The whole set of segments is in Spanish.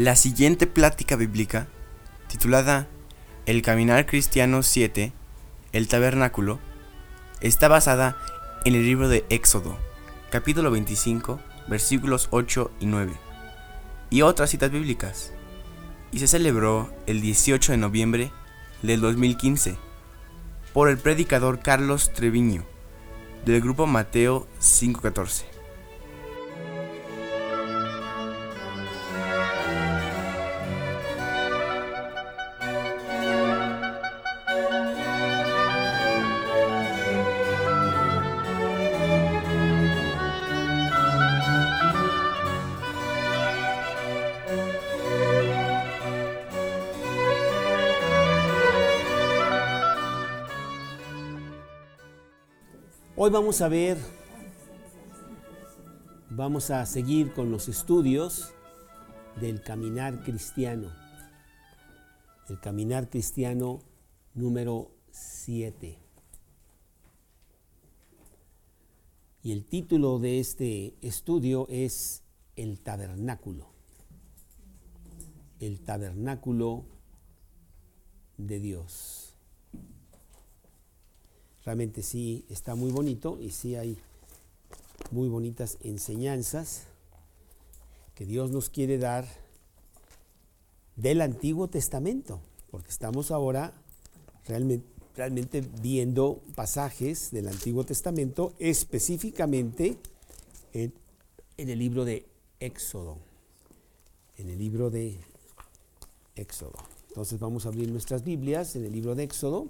La siguiente plática bíblica, titulada El Caminar Cristiano 7, el Tabernáculo, está basada en el libro de Éxodo, capítulo 25, versículos 8 y 9, y otras citas bíblicas, y se celebró el 18 de noviembre del 2015 por el predicador Carlos Treviño, del grupo Mateo 514. Vamos a ver, vamos a seguir con los estudios del caminar cristiano. El caminar cristiano número 7. Y el título de este estudio es El tabernáculo. El tabernáculo de Dios. Realmente sí está muy bonito y sí hay muy bonitas enseñanzas que Dios nos quiere dar del Antiguo Testamento, porque estamos ahora realmente, viendo pasajes del Antiguo Testamento específicamente en, en el libro de Éxodo, en el libro de Éxodo. Entonces vamos a abrir nuestras Biblias en el libro de Éxodo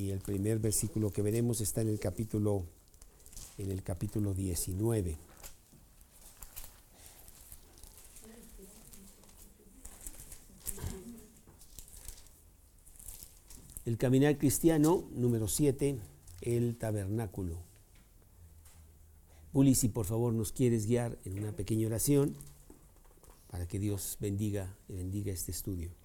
y el primer versículo que veremos está en el capítulo en el capítulo 19. El caminar cristiano número 7, el tabernáculo. Uli, si por favor nos quieres guiar en una pequeña oración para que Dios bendiga y bendiga este estudio.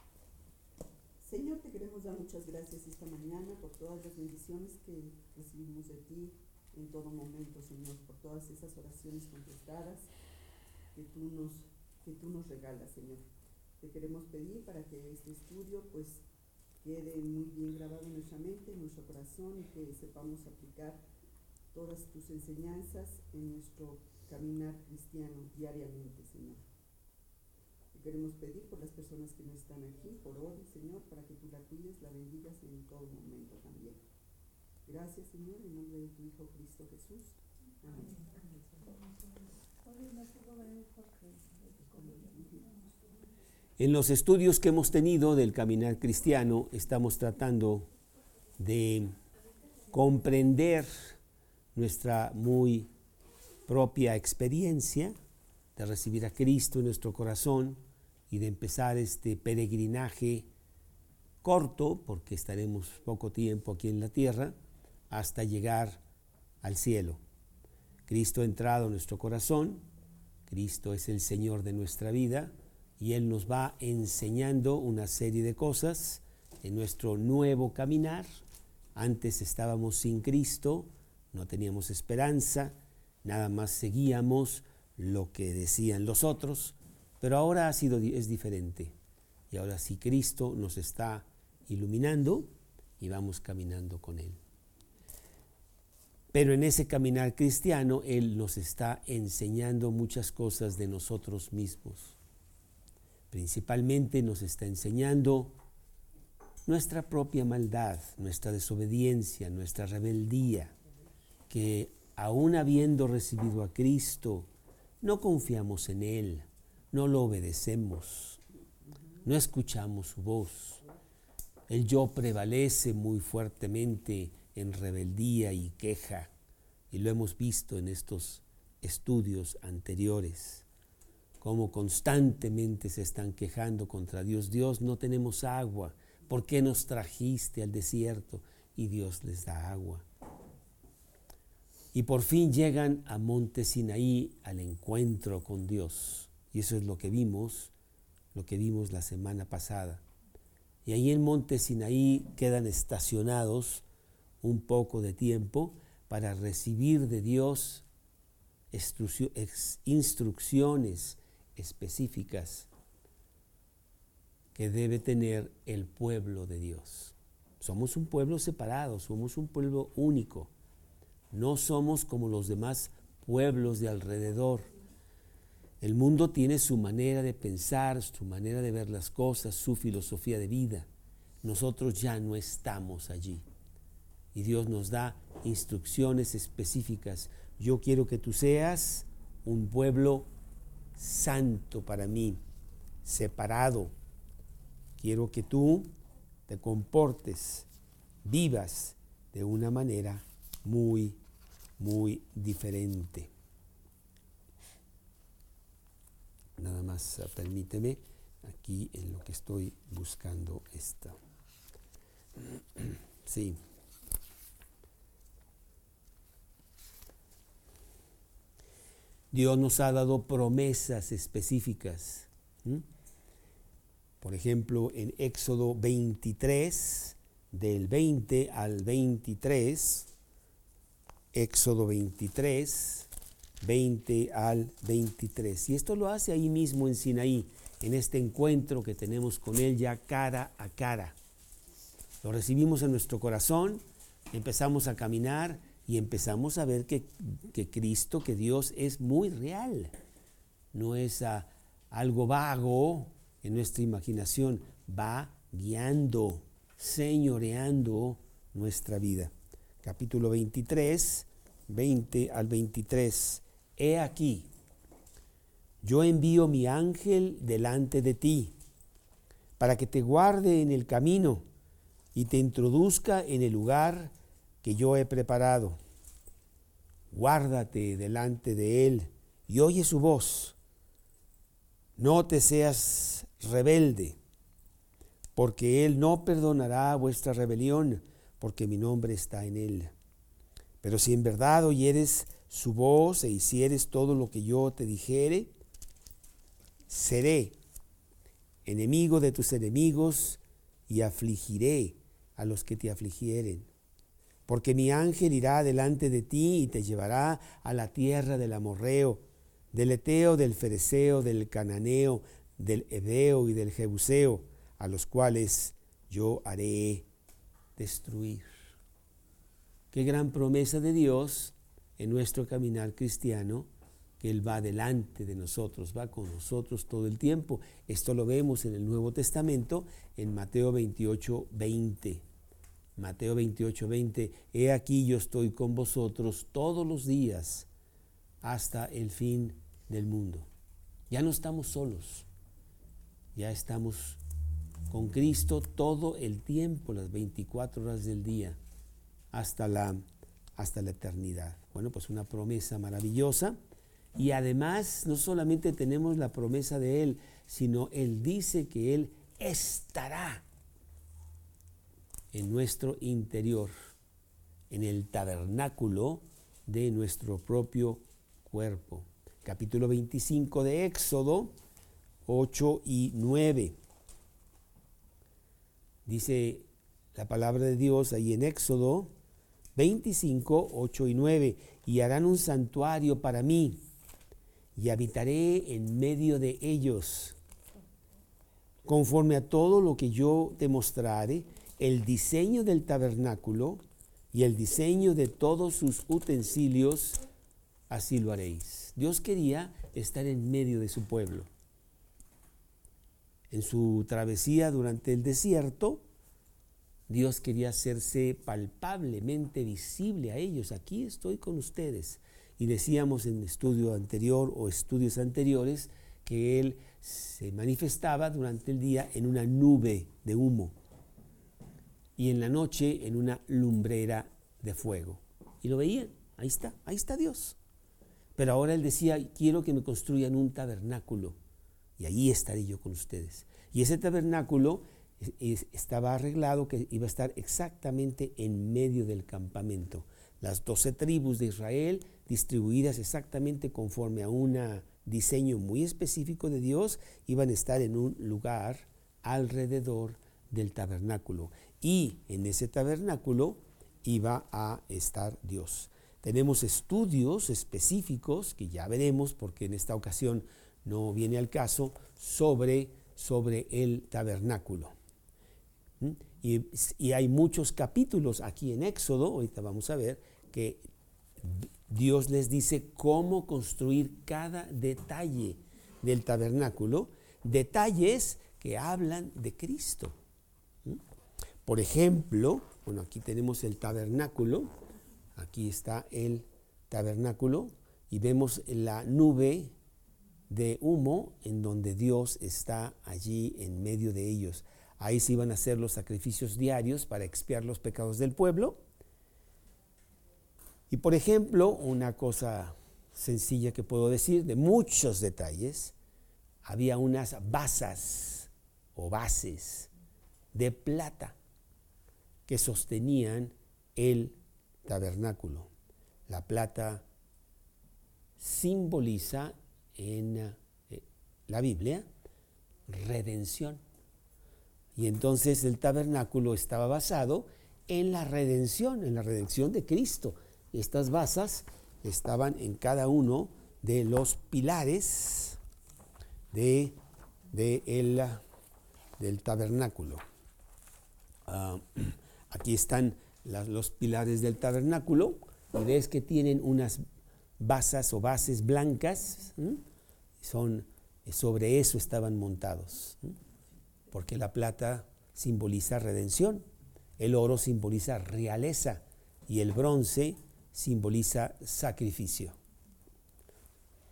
Muchas gracias esta mañana por todas las bendiciones que recibimos de ti en todo momento, Señor, por todas esas oraciones contestadas que tú nos, que tú nos regalas, Señor. Te queremos pedir para que este estudio pues quede muy bien grabado en nuestra mente, en nuestro corazón y que sepamos aplicar todas tus enseñanzas en nuestro caminar cristiano diariamente, Señor queremos pedir por las personas que no están aquí, por hoy, Señor, para que tú la cuides, la bendigas en todo momento también. Gracias, Señor, en nombre de tu Hijo Cristo Jesús. Amén. En los estudios que hemos tenido del caminar cristiano, estamos tratando de comprender nuestra muy propia experiencia de recibir a Cristo en nuestro corazón, y de empezar este peregrinaje corto, porque estaremos poco tiempo aquí en la tierra, hasta llegar al cielo. Cristo ha entrado en nuestro corazón, Cristo es el Señor de nuestra vida y Él nos va enseñando una serie de cosas en nuestro nuevo caminar. Antes estábamos sin Cristo, no teníamos esperanza, nada más seguíamos lo que decían los otros, pero ahora ha sido, es diferente. Y ahora sí Cristo nos está iluminando y vamos caminando con Él. Pero en ese caminar cristiano Él nos está enseñando muchas cosas de nosotros mismos. Principalmente nos está enseñando nuestra propia maldad, nuestra desobediencia, nuestra rebeldía, que aún habiendo recibido a Cristo, no confiamos en Él, no lo obedecemos, no escuchamos su voz. El yo prevalece muy fuertemente en rebeldía y queja, y lo hemos visto en estos estudios anteriores, cómo constantemente se están quejando contra Dios. Dios, no tenemos agua, ¿por qué nos trajiste al desierto? Y Dios les da agua. Y por fin llegan a Monte Sinaí al encuentro con Dios y eso es lo que vimos, lo que vimos la semana pasada. Y ahí en Monte Sinaí quedan estacionados un poco de tiempo para recibir de Dios instrucciones específicas que debe tener el pueblo de Dios. Somos un pueblo separado, somos un pueblo único. No somos como los demás pueblos de alrededor. El mundo tiene su manera de pensar, su manera de ver las cosas, su filosofía de vida. Nosotros ya no estamos allí. Y Dios nos da instrucciones específicas. Yo quiero que tú seas un pueblo santo para mí, separado. Quiero que tú te comportes, vivas de una manera muy, muy diferente. Nada más ah, permíteme aquí en lo que estoy buscando esta. Sí. Dios nos ha dado promesas específicas. Por ejemplo, en Éxodo 23, del 20 al 23, Éxodo 23, 20 al 23. Y esto lo hace ahí mismo en Sinaí, en este encuentro que tenemos con Él ya cara a cara. Lo recibimos en nuestro corazón, empezamos a caminar y empezamos a ver que, Cristo, que Dios es muy real. No es algo vago en nuestra imaginación, va guiando, señoreando nuestra vida. Capítulo 23, 20 al 23. He aquí, yo envío mi ángel delante de ti, para que te guarde en el camino y te introduzca en el lugar que yo he preparado. Guárdate delante de él y oye su voz. No te seas rebelde, porque él no perdonará vuestra rebelión, porque mi nombre está en él. Pero si en verdad oyeres su voz e hicieres todo lo que yo te dijere, seré enemigo de tus enemigos y afligiré a los que te afligieren porque mi ángel irá delante de ti y te llevará a la tierra del amorreo, del eteo, del fereceo, del cananeo, del hebeo y del jebuseo, a los cuales yo haré destruir. Qué gran promesa de Dios en nuestro caminar cristiano, que Él va delante de nosotros, va con nosotros todo el tiempo. Esto lo vemos en el Nuevo Testamento, en Mateo 28, 20. Mateo 28, 20, He aquí yo estoy con vosotros todos los días hasta el fin del mundo. Ya no estamos solos, ya estamos con Cristo todo el tiempo, las 24 horas del día, hasta la, hasta la eternidad. Bueno, pues una promesa maravillosa. Y además no solamente tenemos la promesa de Él, sino Él dice que Él estará en nuestro interior, en el tabernáculo de nuestro propio cuerpo. Capítulo 25 de Éxodo 8 y 9. Dice la palabra de Dios ahí en Éxodo 25, 8 y 9, y harán un santuario para mí, y habitaré en medio de ellos, conforme a todo lo que yo te mostrare, el diseño del tabernáculo y el diseño de todos sus utensilios, así lo haréis. Dios quería estar en medio de su pueblo. En su travesía durante el desierto, Dios quería hacerse palpablemente visible a ellos. Aquí estoy con ustedes. Y decíamos en estudio anterior o estudios anteriores que Él se manifestaba durante el día en una nube de humo y en la noche en una lumbrera de fuego. Y lo veían, ahí está, ahí está Dios. Pero ahora él decía, quiero que me construyan un tabernáculo y ahí estaré yo con ustedes. Y ese tabernáculo estaba arreglado que iba a estar exactamente en medio del campamento. Las doce tribus de Israel distribuidas exactamente conforme a un diseño muy específico de Dios, iban a estar en un lugar alrededor del tabernáculo y en ese tabernáculo iba a estar Dios. Tenemos estudios específicos que ya veremos porque en esta ocasión no viene al caso sobre sobre el tabernáculo. ¿Mm? Y, y, hay muchos capítulos aquí en Éxodo, ahorita vamos a ver, que Dios les dice cómo construir cada detalle del tabernáculo, detalles que hablan de Cristo. Por ejemplo, bueno, aquí tenemos el tabernáculo, aquí está el tabernáculo y vemos la nube de humo en donde Dios está allí en medio de ellos. Ahí se iban a hacer los sacrificios diarios para expiar los pecados del pueblo. Y por ejemplo, una cosa sencilla que puedo decir, de muchos detalles, había unas basas o bases de plata que sostenían el tabernáculo. La plata simboliza en eh, la Biblia redención. Y entonces el tabernáculo estaba basado en la redención, en la redención de Cristo. Estas basas estaban en cada uno de los pilares de, el, del tabernáculo. Ah, aquí están los pilares del tabernáculo y ves que tienen unas basas o bases blancas, son, sobre eso estaban montados, porque la plata simboliza redención, el oro simboliza realeza y el bronce simboliza sacrificio.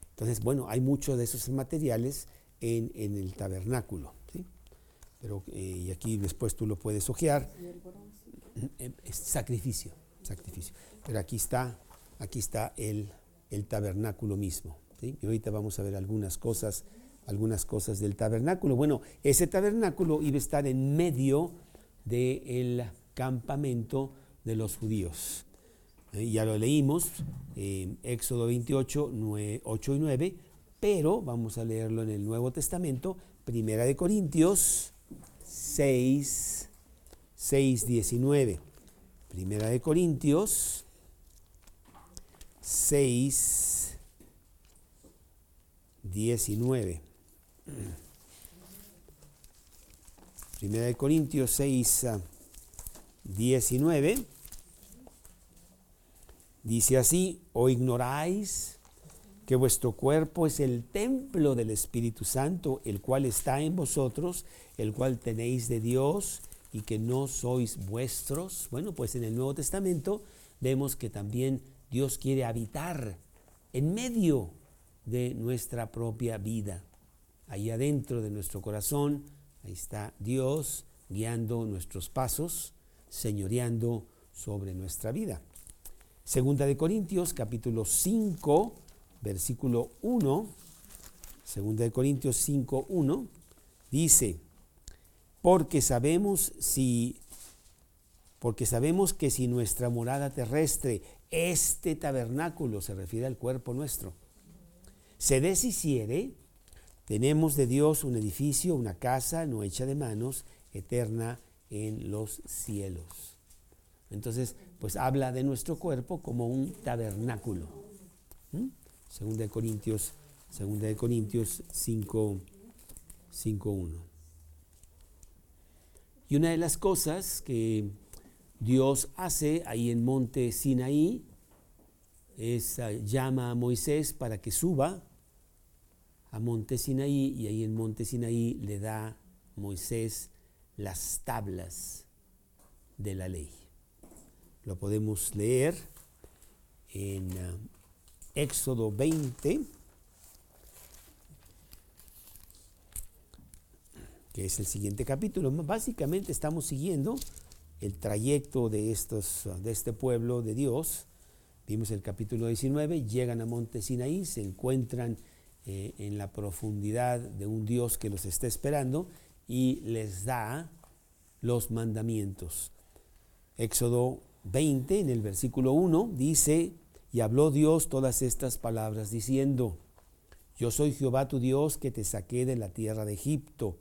Entonces, bueno, hay muchos de esos materiales en, el tabernáculo. Pero, eh, y aquí después tú lo puedes ojear. Eh, sacrificio, sacrificio. Pero aquí está, aquí está el, el tabernáculo mismo. Y ahorita vamos a ver algunas cosas, algunas cosas del tabernáculo. Bueno, ese tabernáculo iba a estar en medio del campamento de los judíos. Eh, ya lo leímos, eh, Éxodo 28, 8 y 9, pero vamos a leerlo en el Nuevo Testamento, Primera de Corintios 6, 6, 19. Primera de Corintios 6, 19. Primera de Corintios 6, 19. Dice así, o ignoráis que vuestro cuerpo es el templo del Espíritu Santo, el cual está en vosotros, el cual tenéis de Dios y que no sois vuestros. Bueno, pues en el Nuevo Testamento vemos que también Dios quiere habitar en medio de nuestra propia vida. Ahí adentro de nuestro corazón, ahí está Dios guiando nuestros pasos, señoreando sobre nuestra vida. Segunda de Corintios, capítulo 5, versículo 1. Segunda de Corintios 5, 1. Dice, porque sabemos si porque sabemos que si nuestra morada terrestre, este tabernáculo, se refiere al cuerpo nuestro, se deshiciere, tenemos de Dios un edificio, una casa no hecha de manos, eterna en los cielos. Entonces, pues habla de nuestro cuerpo como un tabernáculo. ¿Mm? Segunda de Corintios, segunda de Corintios 5, 5.1. Y una de las cosas que Dios hace ahí en monte Sinaí es ah, llama a Moisés para que suba a monte Sinaí y ahí en monte Sinaí le da Moisés las tablas de la ley. Lo podemos leer en uh, Éxodo 20, que es el siguiente capítulo. Básicamente estamos siguiendo el trayecto de, estos, de este pueblo de Dios. Vimos el capítulo 19, llegan a Monte Sinaí, se encuentran eh, en la profundidad de un Dios que los está esperando y les da los mandamientos. Éxodo 20, en el versículo 1, dice, y habló Dios todas estas palabras diciendo, yo soy Jehová tu Dios que te saqué de la tierra de Egipto,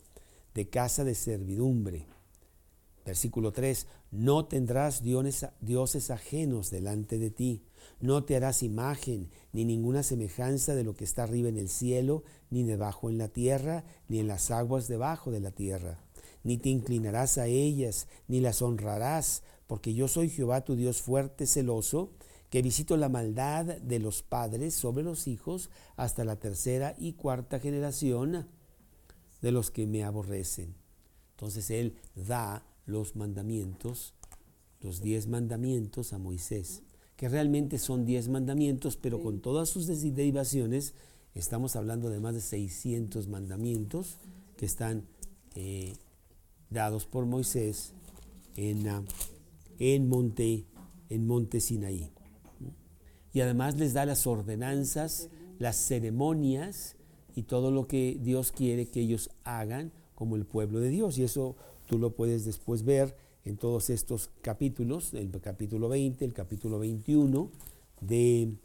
de casa de servidumbre. Versículo 3, no tendrás dioses, dioses ajenos delante de ti, No te harás imagen ni ninguna semejanza de lo que está arriba en el cielo, ni debajo en la tierra, ni en las aguas debajo de la tierra. Ni te inclinarás a ellas, ni las honrarás, porque yo soy Jehová tu Dios fuerte, celoso, que visito la maldad de los padres sobre los hijos hasta la tercera y cuarta generación de los que me aborrecen. Entonces Él da los mandamientos, los diez mandamientos a Moisés que realmente son 10 mandamientos, pero con todas sus derivaciones, estamos hablando de más de 600 mandamientos que están eh, dados por Moisés en, ah, en, monte, en monte Sinaí. Y además les da las ordenanzas, las ceremonias y todo lo que Dios quiere que ellos hagan como el pueblo de Dios. Y eso tú lo puedes después ver en todos estos capítulos, el capítulo 20, el capítulo 21 de,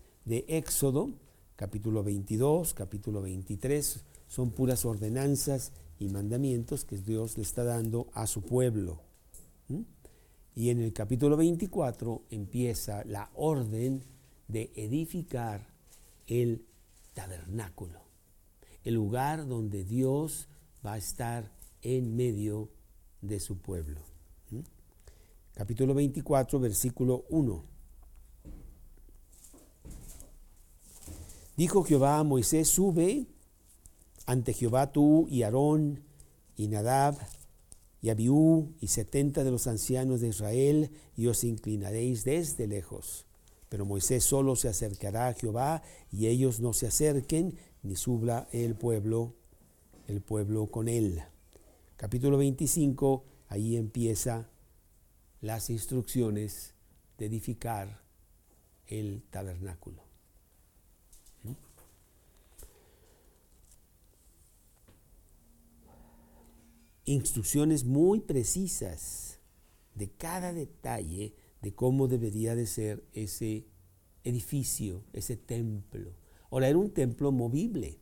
Éxodo, capítulo 22, capítulo 23, son puras ordenanzas y mandamientos que Dios le está dando a su pueblo. Y en el capítulo 24 empieza la orden de edificar el tabernáculo, el lugar donde Dios va a estar en medio de su pueblo capítulo 24, versículo 1. Dijo Jehová a Moisés, sube ante Jehová tú y Aarón y Nadab y Abiú y setenta de los ancianos de Israel y os inclinaréis desde lejos. Pero Moisés solo se acercará a Jehová y ellos no se acerquen, ni subla el pueblo, el pueblo con él. Capítulo 25, ahí empieza las instrucciones de edificar el tabernáculo. ¿Mm? Instrucciones muy precisas de cada detalle de cómo debería de ser ese edificio, ese templo. Ahora era un templo movible,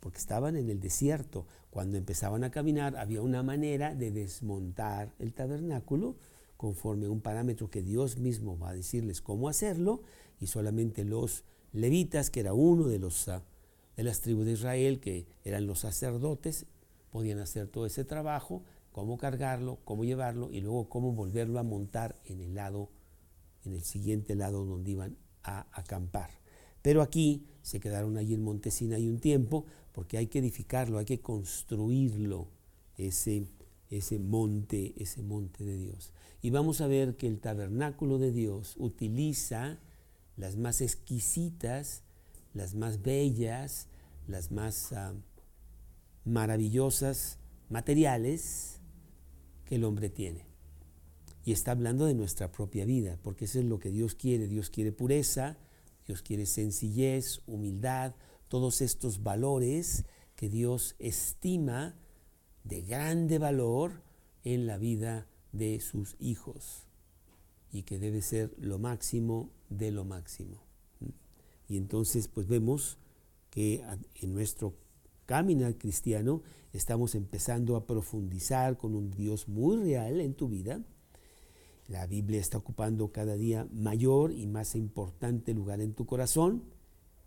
porque estaban en el desierto. Cuando empezaban a caminar había una manera de desmontar el tabernáculo conforme a un parámetro que Dios mismo va a decirles cómo hacerlo, y solamente los levitas, que era uno de, los, ah, de las tribus de Israel, que eran los sacerdotes, podían hacer todo ese trabajo, cómo cargarlo, cómo llevarlo y luego cómo volverlo a montar en el lado, en el siguiente lado donde iban a acampar. Pero aquí se quedaron allí en Montesina y un tiempo, porque hay que edificarlo, hay que construirlo, ese, ese monte, ese monte de Dios. Y vamos a ver que el tabernáculo de Dios utiliza las más exquisitas, las más bellas, las más ah, maravillosas materiales que el hombre tiene. Y está hablando de nuestra propia vida, porque eso es lo que Dios quiere. Dios quiere pureza, Dios quiere sencillez, humildad, todos estos valores que Dios estima de grande valor en la vida de sus hijos y que debe ser lo máximo de lo máximo. Y entonces pues vemos que en nuestro caminar cristiano estamos empezando a profundizar con un Dios muy real en tu vida. La Biblia está ocupando cada día mayor y más importante lugar en tu corazón.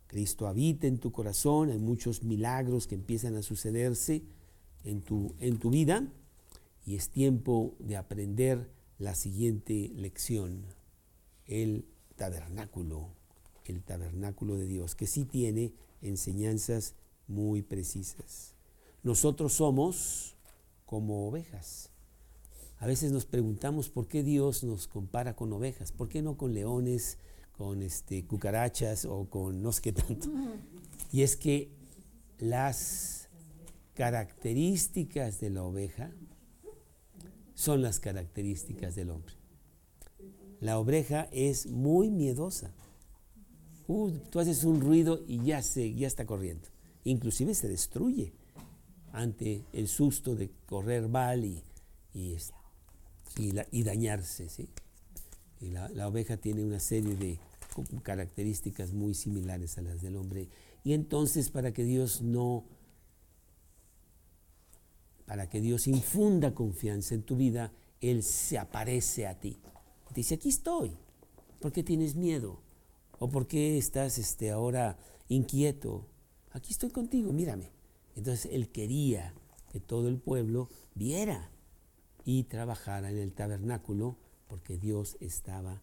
Cristo habita en tu corazón, hay muchos milagros que empiezan a sucederse en tu, en tu vida y es tiempo de aprender la siguiente lección, el tabernáculo, el tabernáculo de Dios, que sí tiene enseñanzas muy precisas. Nosotros somos como ovejas. A veces nos preguntamos por qué Dios nos compara con ovejas, por qué no con leones, con este, cucarachas o con no sé qué tanto. Y es que las características de la oveja son las características del hombre. La oveja es muy miedosa. Uh, tú haces un ruido y ya, se, ya está corriendo. Inclusive se destruye ante el susto de correr mal y, y, dañarse. ¿sí? Y la, la oveja tiene una serie de características muy similares a las del hombre. Y entonces para que Dios no para que Dios infunda confianza en tu vida, Él se aparece a ti. Dice, aquí estoy. ¿Por qué tienes miedo? ¿O por qué estás este, ahora inquieto? Aquí estoy contigo, mírame. Entonces él quería que todo el pueblo viera y trabajara en el tabernáculo porque Dios estaba,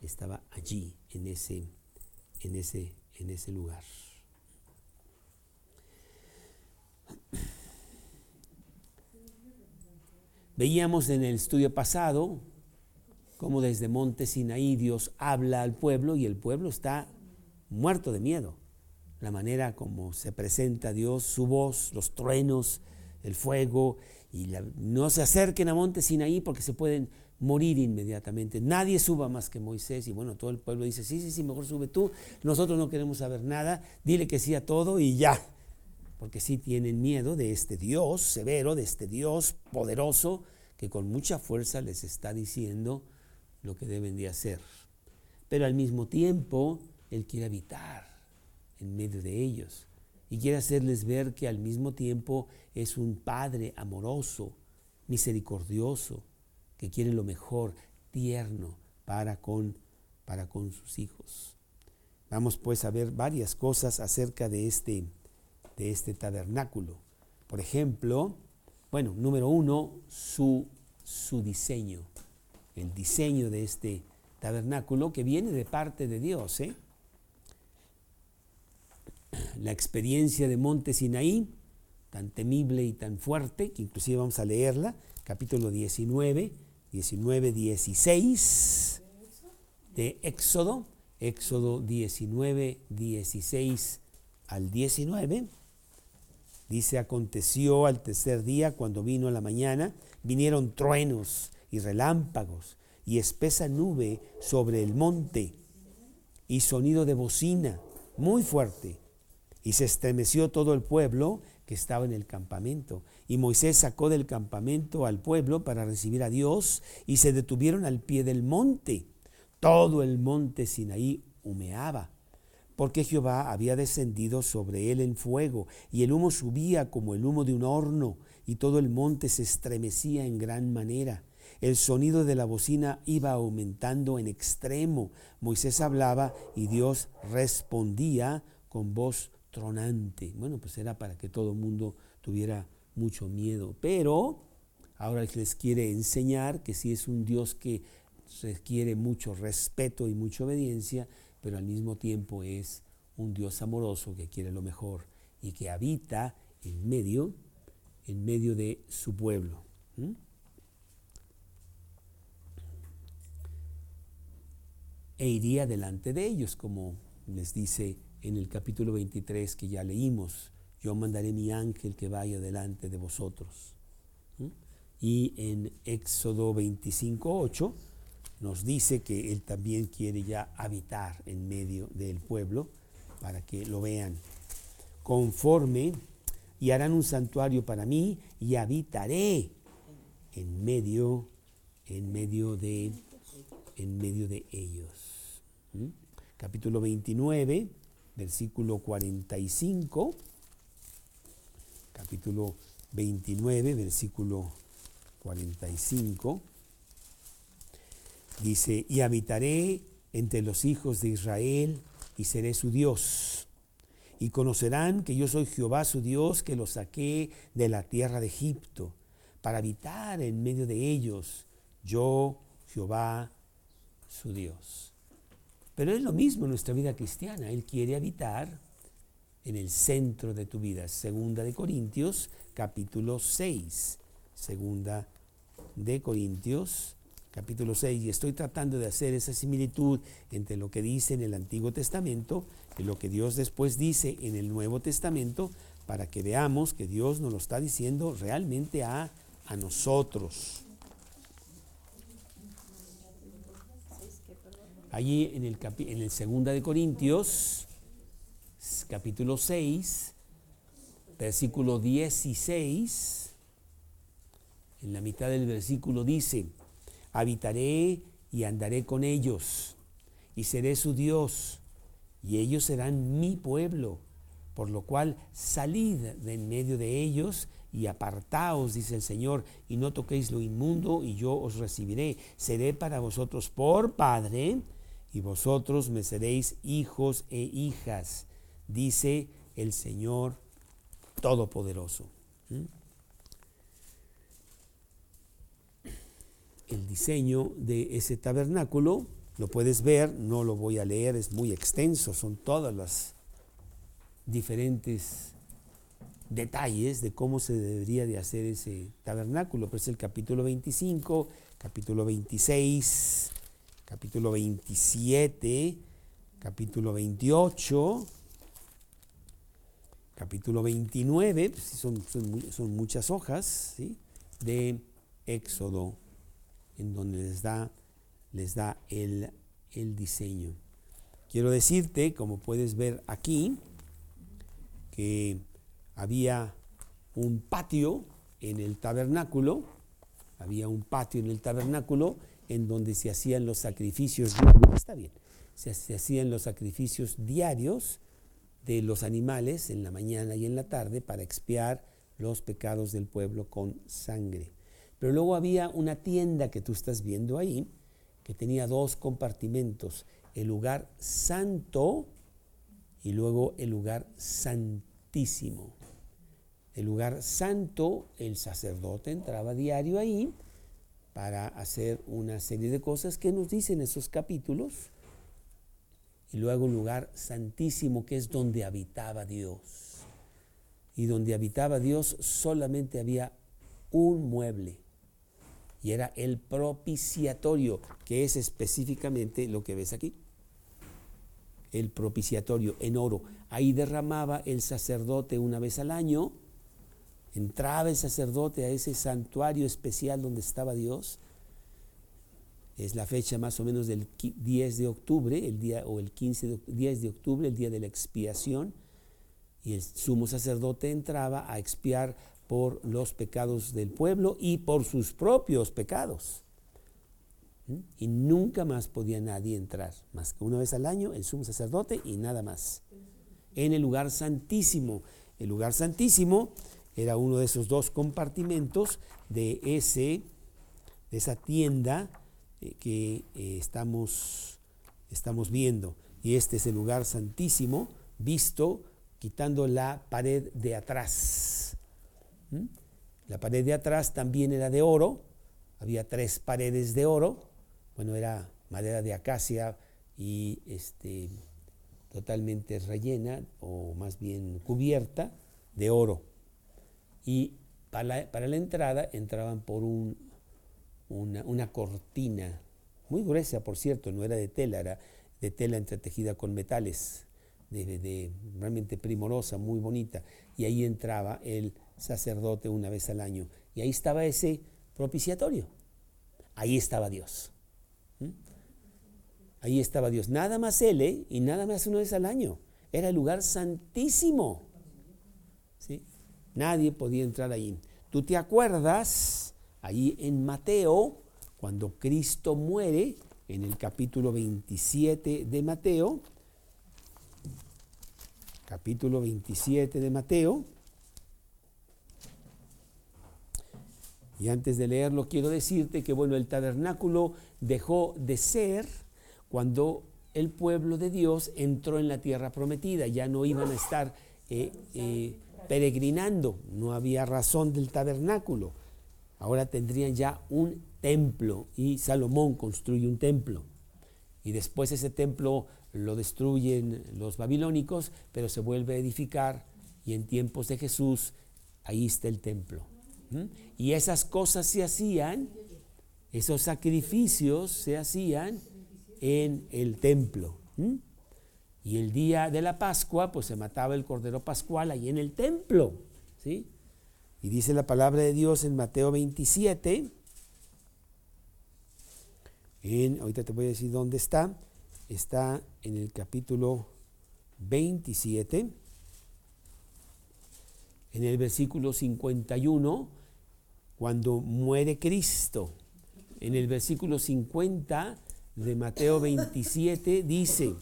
estaba allí, en ese, en, ese, en ese lugar. Veíamos en el estudio pasado cómo desde Monte Sinaí Dios habla al pueblo y el pueblo está muerto de miedo. La manera como se presenta Dios, su voz, los truenos, el fuego, y no se acerquen a Monte Sinaí porque se pueden morir inmediatamente. Nadie suba más que Moisés y bueno, todo el pueblo dice, sí, sí, sí, mejor sube tú, nosotros no queremos saber nada, dile que sí a todo y ya. Porque sí tienen miedo de este Dios severo, de este Dios poderoso, que con mucha fuerza les está diciendo lo que deben de hacer. Pero al mismo tiempo, Él quiere habitar en medio de ellos y quiere hacerles ver que al mismo tiempo es un Padre amoroso, misericordioso, que quiere lo mejor, tierno para con, para con sus hijos. Vamos pues a ver varias cosas acerca de este, de este tabernáculo. Por ejemplo, bueno, número uno, su, su diseño, el diseño de este tabernáculo que viene de parte de Dios. ¿eh? la experiencia de Monte Sinaí, tan temible y tan fuerte, que inclusive vamos a leerla, capítulo 19, 19, 16 de Éxodo, Éxodo 19, 16 al 19. Dice, aconteció al tercer día, cuando vino la mañana, vinieron truenos y relámpagos y espesa nube sobre el monte y sonido de bocina muy fuerte y se estremeció todo el pueblo que estaba en el campamento. Y Moisés sacó del campamento al pueblo para recibir a Dios y se detuvieron al pie del monte. Todo el monte Sinaí humeaba, porque Jehová había descendido sobre él en fuego, y el humo subía como el humo de un horno, y todo el monte se estremecía en gran manera. El sonido de la bocina iba aumentando en extremo. Moisés hablaba y Dios respondía con voz tronante. Bueno, pues era para que todo el mundo tuviera mucho miedo. Pero ahora les quiere enseñar que sí es un Dios que requiere mucho respeto y mucha obediencia, pero al mismo tiempo es un Dios amoroso que quiere lo mejor y que habita en medio, en medio de su pueblo. E iría delante de ellos, como les dice en el capítulo 23 que ya leímos, yo mandaré mi ángel que vaya delante de vosotros. Y en Éxodo 25, 8 nos dice que Él también quiere ya habitar en medio del pueblo para que lo vean. Conforme y harán un santuario para mí y habitaré en medio, en medio de, en medio de ellos. Capítulo 29 versículo 45, capítulo 29, versículo 45, dice, y habitaré entre los hijos de Israel y seré su Dios. Y conocerán que yo soy Jehová su Dios, que los saqué de la tierra de Egipto, para habitar en medio de ellos, yo Jehová su Dios. Pero es lo mismo en nuestra vida cristiana. Él quiere habitar en el centro de tu vida. Segunda de Corintios, capítulo 6. Segunda de Corintios, capítulo 6. Y estoy tratando de hacer esa similitud entre lo que dice en el Antiguo Testamento y lo que Dios después dice en el Nuevo Testamento para que veamos que Dios nos lo está diciendo realmente a, a nosotros. Allí en el, en el segunda de Corintios, capítulo 6, versículo 16, en la mitad del versículo dice, habitaré y andaré con ellos, y seré su Dios, y ellos serán mi pueblo, por lo cual salid de en medio de ellos y apartaos, dice el Señor, y no toquéis lo inmundo, y yo os recibiré. Seré para vosotros por Padre, y vosotros me seréis hijos e hijas, dice el Señor Todopoderoso. ¿Mm? El diseño de ese tabernáculo lo puedes ver, no lo voy a leer, es muy extenso, son todas las diferentes detalles de cómo se debería de hacer ese tabernáculo. Pues el capítulo 25, capítulo 26, capítulo 27, capítulo 28, capítulo 29, pues son, son, muchas hojas de Éxodo, en donde les da, les da el, el diseño. Quiero decirte, como puedes ver aquí, que había un patio en el tabernáculo, había un patio en el tabernáculo en donde se hacían los sacrificios, está bien, se, hacían los sacrificios diarios de los animales en la mañana y en la tarde para expiar los pecados del pueblo con sangre. Pero luego había una tienda que tú estás viendo ahí, que tenía dos compartimentos, el lugar santo y luego el lugar santísimo. El lugar santo, el sacerdote entraba diario ahí para hacer una serie de cosas que nos dicen esos capítulos. Y luego un lugar santísimo que es donde habitaba Dios. Y donde habitaba Dios solamente había un mueble. Y era el propiciatorio, que es específicamente lo que ves aquí. El propiciatorio en oro. Ahí derramaba el sacerdote una vez al año entraba el sacerdote a ese santuario especial donde estaba Dios. Es la fecha más o menos del 10 de octubre, el día, o el 15 de, 10 de octubre, el día de la expiación. Y el sumo sacerdote entraba a expiar por los pecados del pueblo y por sus propios pecados. ¿Mm? Y nunca más podía nadie entrar, más que una vez al año, el sumo sacerdote y nada más. En el lugar santísimo. El lugar santísimo era uno de esos dos compartimentos de, ese, de esa tienda eh, que eh, estamos, estamos viendo. Y este es el lugar santísimo, visto quitando la pared de atrás. La pared de atrás también era de oro, había tres paredes de oro, bueno, era madera de acacia y este, totalmente rellena o más bien cubierta de oro. Y para la, entrada entraban por un, una, cortina, muy gruesa por cierto, no era de tela, era de tela entretejida con metales, de, realmente primorosa, muy bonita, y ahí entraba el sacerdote una vez al año, y ahí estaba ese propiciatorio, ahí estaba Dios. Ahí estaba Dios, nada más él, ¿eh? y nada más una vez al año. Era el lugar santísimo. ¿sí? Nadie podía entrar ahí. ¿Tú te acuerdas ahí en Mateo, cuando Cristo muere, en el capítulo 27 de Mateo? Capítulo 27 de Mateo. Y antes de leerlo, quiero decirte que, bueno, el tabernáculo dejó de ser cuando el pueblo de Dios entró en la tierra prometida. Ya no iban a estar eh, eh, peregrinando, no había razón del tabernáculo. Ahora tendrían ya un templo y Salomón construye un templo. Y después ese templo lo destruyen los babilónicos, pero se vuelve a edificar y en tiempos de Jesús ahí está el templo. Y esas cosas se hacían, esos sacrificios se hacían en el templo. Y el día de la Pascua, pues se mataba el cordero pascual ahí en el templo. ¿sí? Y dice la palabra de Dios en Mateo 27. En, ahorita te voy a decir dónde está. Está en el capítulo 27. En el versículo 51, cuando muere Cristo. En el versículo 50 de Mateo 27 dice,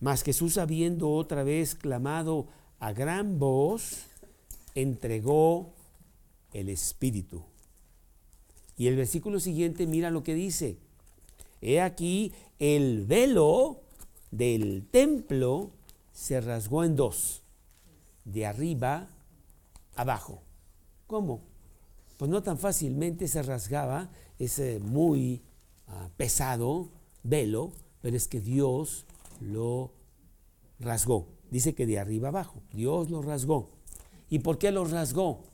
mas Jesús, habiendo otra vez clamado a gran voz, entregó el Espíritu. Y el versículo siguiente, mira lo que dice. He aquí, el velo del templo se rasgó en dos, de arriba abajo. ¿Cómo? Pues no tan fácilmente se rasgaba ese muy ah, pesado velo, pero es que Dios lo rasgó. Dice que de arriba abajo, Dios lo rasgó. ¿Y por qué lo rasgó?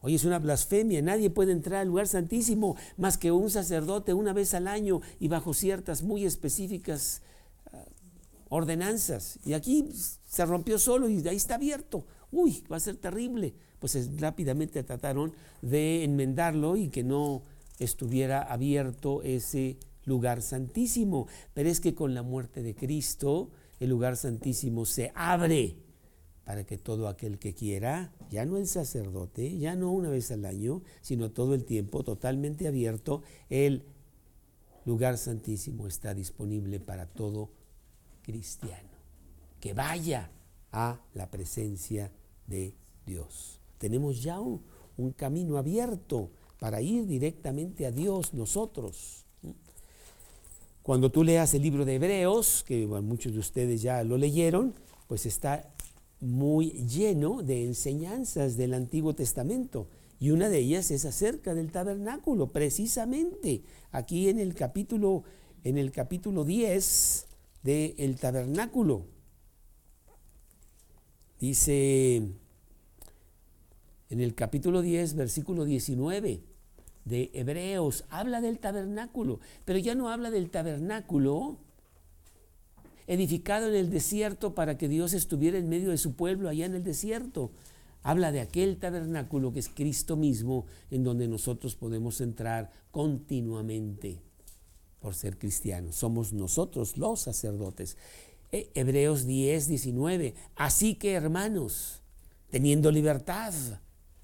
Hoy es una blasfemia, nadie puede entrar al lugar santísimo más que un sacerdote una vez al año y bajo ciertas muy específicas ah, ordenanzas. Y aquí se rompió solo y ahí está abierto. Uy, va a ser terrible. Pues rápidamente trataron de enmendarlo y que no estuviera abierto ese lugar santísimo. Pero es que con la muerte de Cristo, el lugar santísimo se abre para que todo aquel que quiera, ya no el sacerdote, ya no una vez al año, sino todo el tiempo, totalmente abierto, el lugar santísimo está disponible para todo cristiano. Que vaya a la presencia de Dios. Tenemos ya un, camino abierto para ir directamente a Dios nosotros. Cuando tú leas el libro de Hebreos, que muchos de ustedes ya lo leyeron, pues está muy lleno de enseñanzas del Antiguo Testamento. Y una de ellas es acerca del tabernáculo, precisamente aquí en el capítulo, en el capítulo 10 del tabernáculo. Dice en el capítulo 10, versículo 19 de Hebreos, habla del tabernáculo, pero ya no habla del tabernáculo edificado en el desierto para que Dios estuviera en medio de su pueblo allá en el desierto. Habla de aquel tabernáculo que es Cristo mismo, en donde nosotros podemos entrar continuamente por ser cristianos. Somos nosotros los sacerdotes. Eh, Hebreos 10, 19. Así que hermanos, teniendo libertad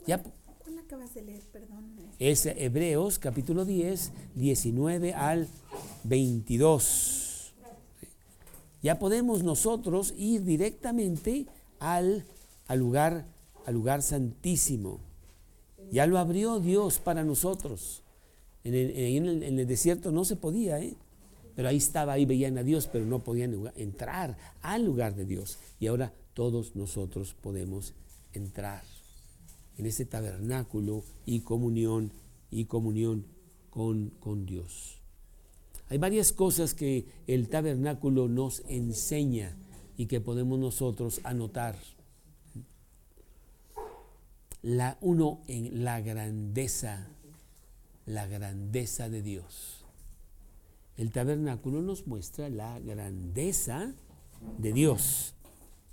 ¿Sí? Ya es Hebreos capítulo 10, 19 al 22. Ya podemos nosotros ir directamente al, al, lugar, al lugar santísimo. Ya lo abrió Dios para nosotros. En el, en el, desierto no se podía, ¿eh? pero ahí estaba, ahí veían a Dios, pero no podían entrar al lugar de Dios. Y ahora todos nosotros podemos entrar en ese tabernáculo y comunión y comunión con, con Dios. Hay varias cosas que el tabernáculo nos enseña y que podemos nosotros anotar. La, uno en la grandeza, la grandeza de Dios. El tabernáculo nos muestra la grandeza de Dios.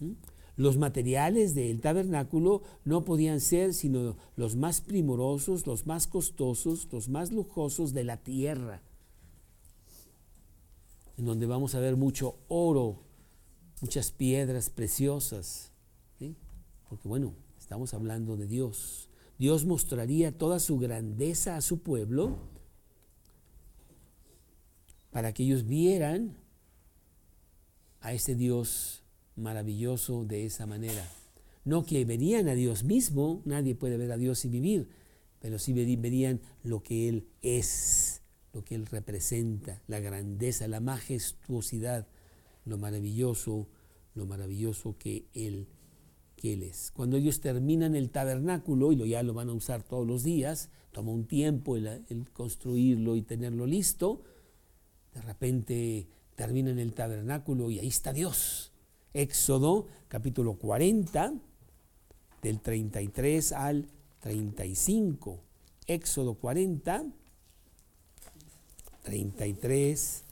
¿Mm? Los materiales del tabernáculo no podían ser sino los más primorosos, los más costosos, los más lujosos de la tierra, en donde vamos a ver mucho oro, muchas piedras preciosas, porque bueno, estamos hablando de Dios. Dios mostraría toda su grandeza a su pueblo para que ellos vieran a ese Dios maravilloso de esa manera. No que verían a Dios mismo, nadie puede ver a Dios y vivir, pero sí verían lo que Él es, lo que Él representa, la grandeza, la majestuosidad, lo maravilloso, lo maravilloso que Él, que él es. Cuando ellos terminan el tabernáculo, y lo, ya lo van a usar todos los días, toma un tiempo el, el construirlo y tenerlo listo, de repente terminan el tabernáculo y ahí está Dios Éxodo capítulo 40, del 33 al 35. Éxodo 40, 33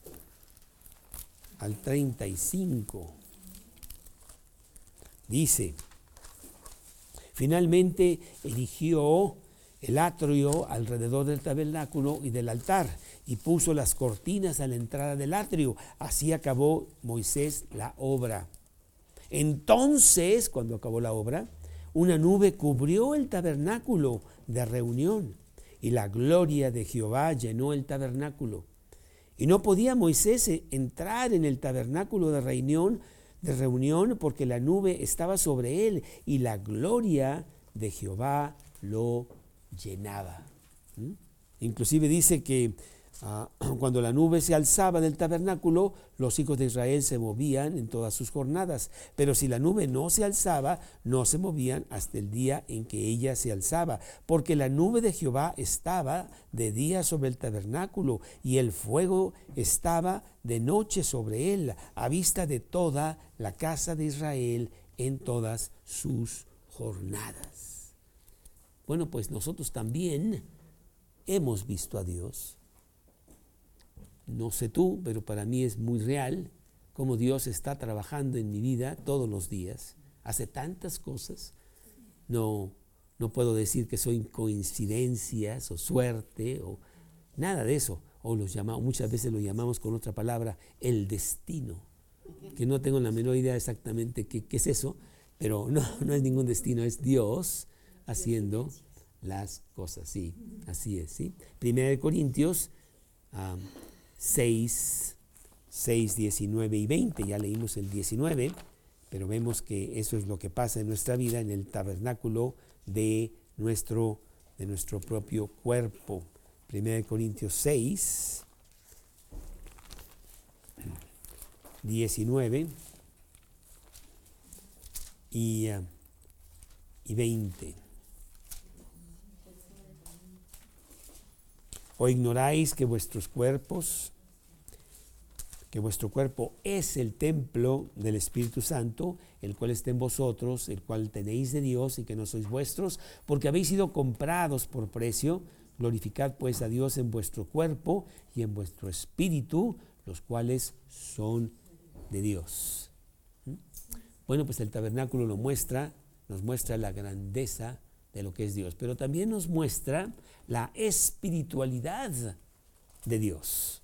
al 35. Dice, finalmente eligió el atrio alrededor del tabernáculo y del altar y puso las cortinas a la entrada del atrio. Así acabó Moisés la obra. Entonces, cuando acabó la obra, una nube cubrió el tabernáculo de reunión y la gloria de Jehová llenó el tabernáculo. Y no podía Moisés entrar en el tabernáculo de reunión, de reunión porque la nube estaba sobre él y la gloria de Jehová lo llenaba. ¿Mm? Inclusive dice que Ah, cuando la nube se alzaba del tabernáculo, los hijos de Israel se movían en todas sus jornadas. Pero si la nube no se alzaba, no se movían hasta el día en que ella se alzaba. Porque la nube de Jehová estaba de día sobre el tabernáculo y el fuego estaba de noche sobre él, a vista de toda la casa de Israel en todas sus jornadas. Bueno, pues nosotros también hemos visto a Dios no sé tú, pero para mí es muy real cómo Dios está trabajando en mi vida todos los días. Hace tantas cosas. No, no puedo decir que son coincidencias o suerte o nada de eso. O los llamamos, muchas veces lo llamamos con otra palabra, el destino. Que no tengo la menor idea exactamente qué, es eso, pero no, no es ningún destino, es Dios haciendo las cosas. Sí, así es. ¿sí? Primera de Corintios 6, 6, 19 y 20. Ya leímos el 19, pero vemos que eso es lo que pasa en nuestra vida en el tabernáculo de nuestro, propio cuerpo. 1 Corintios 6, 19 y, y 20. ¿O ignoráis que vuestros cuerpos, que vuestro cuerpo es el templo del Espíritu Santo, el cual está en vosotros, el cual tenéis de Dios y que no sois vuestros, porque habéis sido comprados por precio? Glorificad pues a Dios en vuestro cuerpo y en vuestro espíritu, los cuales son de Dios. ¿Mm? Bueno, pues el tabernáculo lo muestra, nos muestra la grandeza de lo que es Dios, pero también nos muestra la espiritualidad de Dios.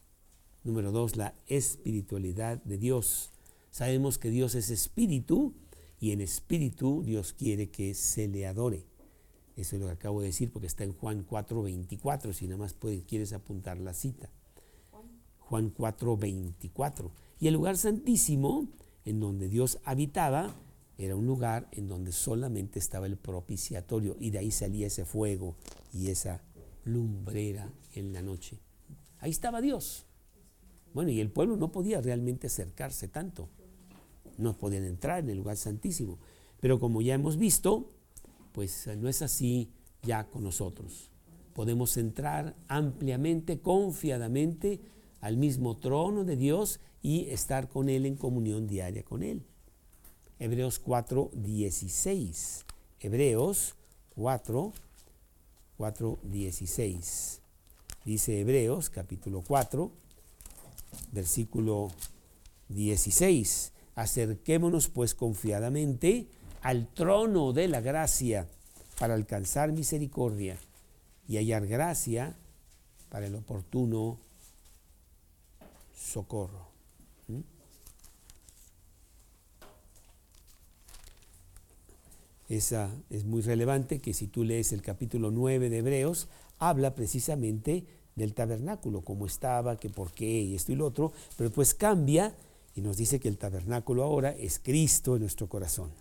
Número dos, la espiritualidad de Dios. Sabemos que Dios es espíritu y en espíritu Dios quiere que se le adore. Eso es lo que acabo de decir porque está en Juan 4:24, si nada más quieres apuntar la cita. Juan 4:24. Y el lugar santísimo en donde Dios habitaba era un lugar en donde solamente estaba el propiciatorio y de ahí salía ese fuego y esa lumbrera en la noche. Ahí estaba Dios. Bueno, y el pueblo no podía realmente acercarse tanto. No podían entrar en el lugar santísimo. Pero como ya hemos visto, pues no es así ya con nosotros. Podemos entrar ampliamente, confiadamente al mismo trono de Dios y estar con Él en comunión diaria con Él. Hebreos 4, 16. Hebreos 4, 4, 16. Dice Hebreos capítulo 4, versículo 16. Acerquémonos pues confiadamente al trono de la gracia para alcanzar misericordia y hallar gracia para el oportuno socorro. Esa es muy relevante que si tú lees el capítulo 9 de Hebreos, habla precisamente del tabernáculo, cómo estaba, que por qué y esto y lo otro, pero después cambia y nos dice que el tabernáculo ahora es Cristo en nuestro corazón.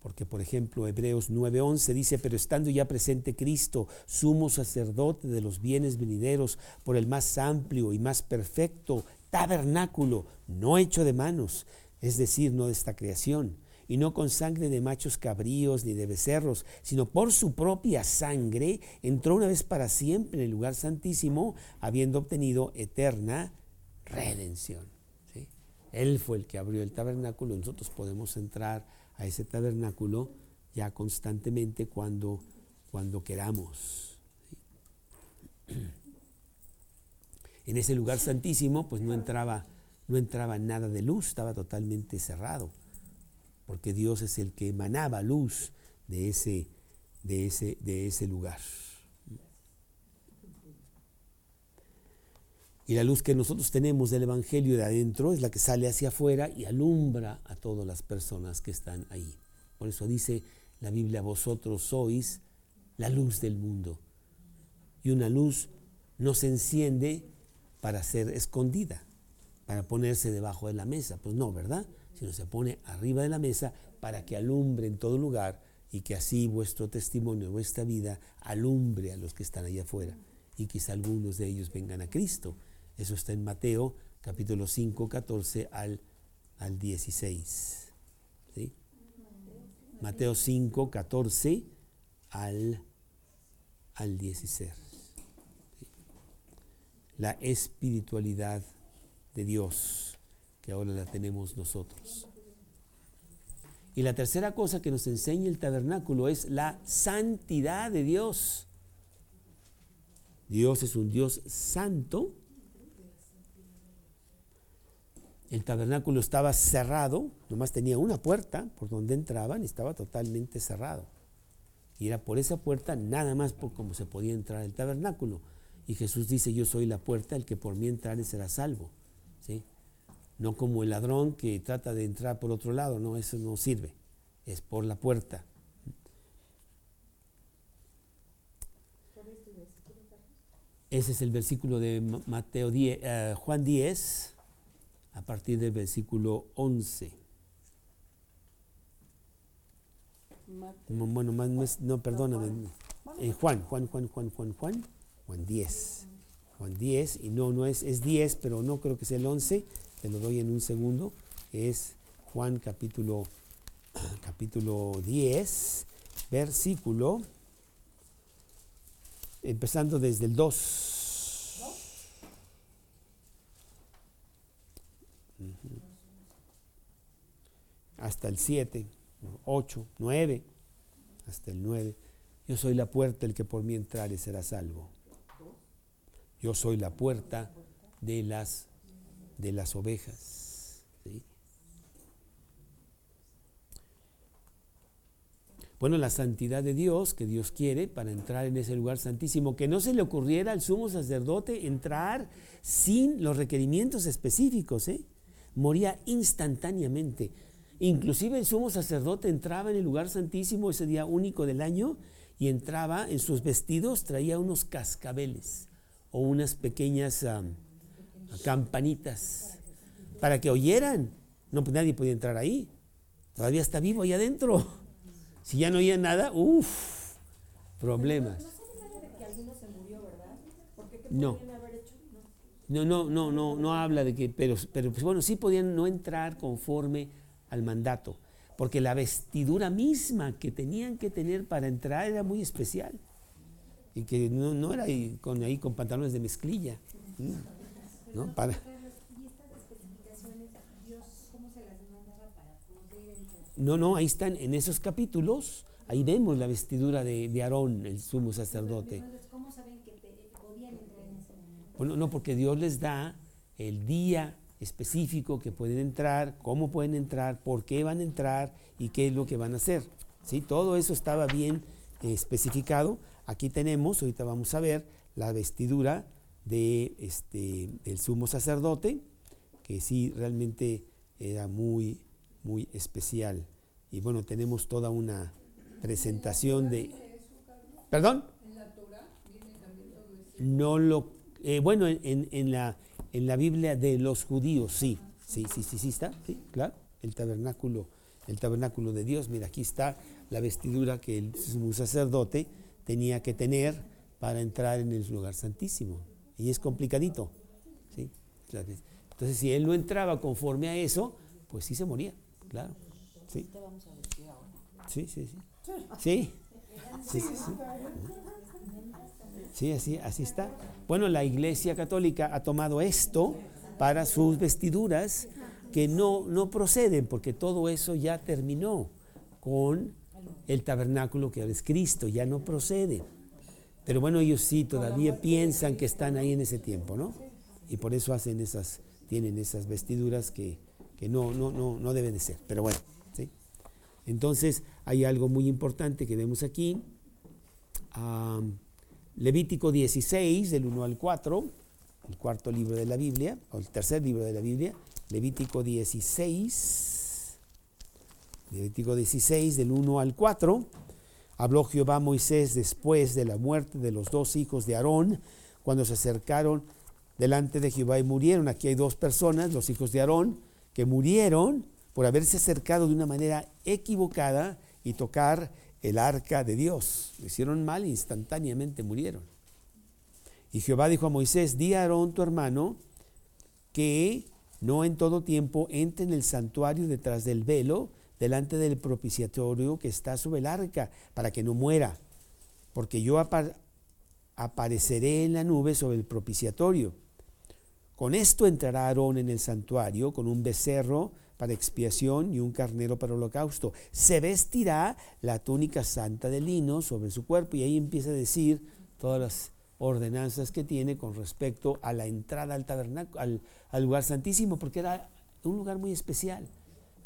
Porque, por ejemplo, Hebreos 9:11 dice, pero estando ya presente Cristo, sumo sacerdote de los bienes venideros, por el más amplio y más perfecto tabernáculo, no hecho de manos, es decir, no de esta creación, y no con sangre de machos cabríos ni de becerros, sino por su propia sangre, entró una vez para siempre en el lugar santísimo, habiendo obtenido eterna redención. Él fue el que abrió el tabernáculo, nosotros podemos entrar a ese tabernáculo ya constantemente cuando, cuando queramos. En ese lugar santísimo, pues no entraba no entraba nada de luz, estaba totalmente cerrado, porque Dios es el que emanaba luz de ese, de ese, de ese lugar. Y la luz que nosotros tenemos del Evangelio de adentro es la que sale hacia afuera y alumbra a todas las personas que están ahí. Por eso dice la Biblia, vosotros sois la luz del mundo. Y una luz no se enciende para ser escondida, para ponerse debajo de la mesa. Pues no, ¿verdad? Sino se pone arriba de la mesa para que alumbre en todo lugar y que así vuestro testimonio, vuestra vida, alumbre a los que están allá afuera y quizá algunos de ellos vengan a Cristo eso está en Mateo capítulo 5, 14 al, al 16. Mateo 5, 14 al, al 16. La espiritualidad de Dios que ahora la tenemos nosotros. Y la tercera cosa que nos enseña el tabernáculo es la santidad de Dios. Dios es un Dios santo El tabernáculo estaba cerrado, nomás tenía una puerta por donde entraban estaba totalmente cerrado. Y era por esa puerta nada más por como se podía entrar el tabernáculo. Y Jesús dice, yo soy la puerta, el que por mí entrare será salvo. ¿Sí? No como el ladrón que trata de entrar por otro lado, no, eso no sirve. Es por la puerta. Ese es el versículo de Mateo 10, eh, Juan 10 a partir del versículo 11. Bueno, más, no, perdóname. Eh, Juan, Juan, Juan, Juan, Juan, Juan, Juan 10. Juan 10, y no, no es, es 10, pero no creo que sea el 11, te lo doy en un segundo. Es Juan capítulo, capítulo 10, versículo, empezando desde el 2. hasta el 7, 8, 9, hasta el 9. Yo soy la puerta, el que por mí entrare será salvo. Yo soy la puerta de las, de las ovejas. Bueno, la santidad de Dios que Dios quiere para entrar en ese lugar santísimo, que no se le ocurriera al sumo sacerdote entrar sin los requerimientos específicos, ¿eh? moría instantáneamente. Inclusive el sumo sacerdote entraba en el lugar santísimo ese día único del año y entraba en sus vestidos, traía unos cascabeles o unas pequeñas campanitas para que oyeran. No, pues nadie podía entrar ahí. Todavía está vivo ahí adentro. Si ya no oía nada, uff, problemas. No. No, no, no, no, no habla de que, pero, pero pues bueno, sí podían no entrar conforme al mandato, porque la vestidura misma que tenían que tener para entrar era muy especial y que no, era ahí con, ahí con pantalones de mezclilla. ¿no? Para, no, no, ahí están, en esos capítulos, ahí vemos la vestidura de, de Aarón, el sumo sacerdote. Bueno, no, porque Dios les da el día específico que pueden entrar, cómo pueden entrar, por qué van a entrar y qué es lo que van a hacer. ¿sí? Todo eso estaba bien eh, especificado. Aquí tenemos, ahorita vamos a ver, la vestidura de, este, del sumo sacerdote, que sí realmente era muy, muy especial. Y bueno, tenemos toda una presentación de... ¿Perdón? No lo... Eh, bueno, en, en la en la Biblia de los judíos, sí, sí, sí, sí, sí está, sí, claro, el tabernáculo, el tabernáculo de Dios. Mira, aquí está la vestidura que el sacerdote tenía que tener para entrar en el lugar santísimo. Y es complicadito, ¿sí? Entonces, si él no entraba conforme a eso, pues sí se moría, claro. Sí, sí, sí. Sí, sí, sí. sí. Sí, así, así está. Bueno, la Iglesia Católica ha tomado esto para sus vestiduras que no, no proceden, porque todo eso ya terminó con el tabernáculo que ahora es Cristo, ya no procede. Pero bueno, ellos sí todavía piensan que están ahí en ese tiempo, ¿no? Y por eso hacen esas tienen esas vestiduras que, no, no, no, no deben de ser. Pero bueno, ¿sí? Entonces hay algo muy importante que vemos aquí. Levítico 16, del 1 al 4, el cuarto libro de la Biblia, o el tercer libro de la Biblia, Levítico 16, Levítico 16, del 1 al 4. Habló Jehová a Moisés después de la muerte de los dos hijos de Aarón, cuando se acercaron delante de Jehová y murieron. Aquí hay dos personas, los hijos de Aarón, que murieron por haberse acercado de una manera equivocada y tocar el arca de Dios. Lo hicieron mal e instantáneamente murieron. Y Jehová dijo a Moisés, di a Aarón tu hermano que no en todo tiempo entre en el santuario detrás del velo, delante del propiciatorio que está sobre el arca, para que no muera, porque yo apareceré en la nube sobre el propiciatorio. Con esto entrará Aarón en el santuario con un becerro para expiación y un carnero para holocausto. Se vestirá la túnica santa de lino sobre su cuerpo y ahí empieza a decir todas las ordenanzas que tiene con respecto a la entrada al tabernáculo, al, al lugar santísimo, porque era un lugar muy especial.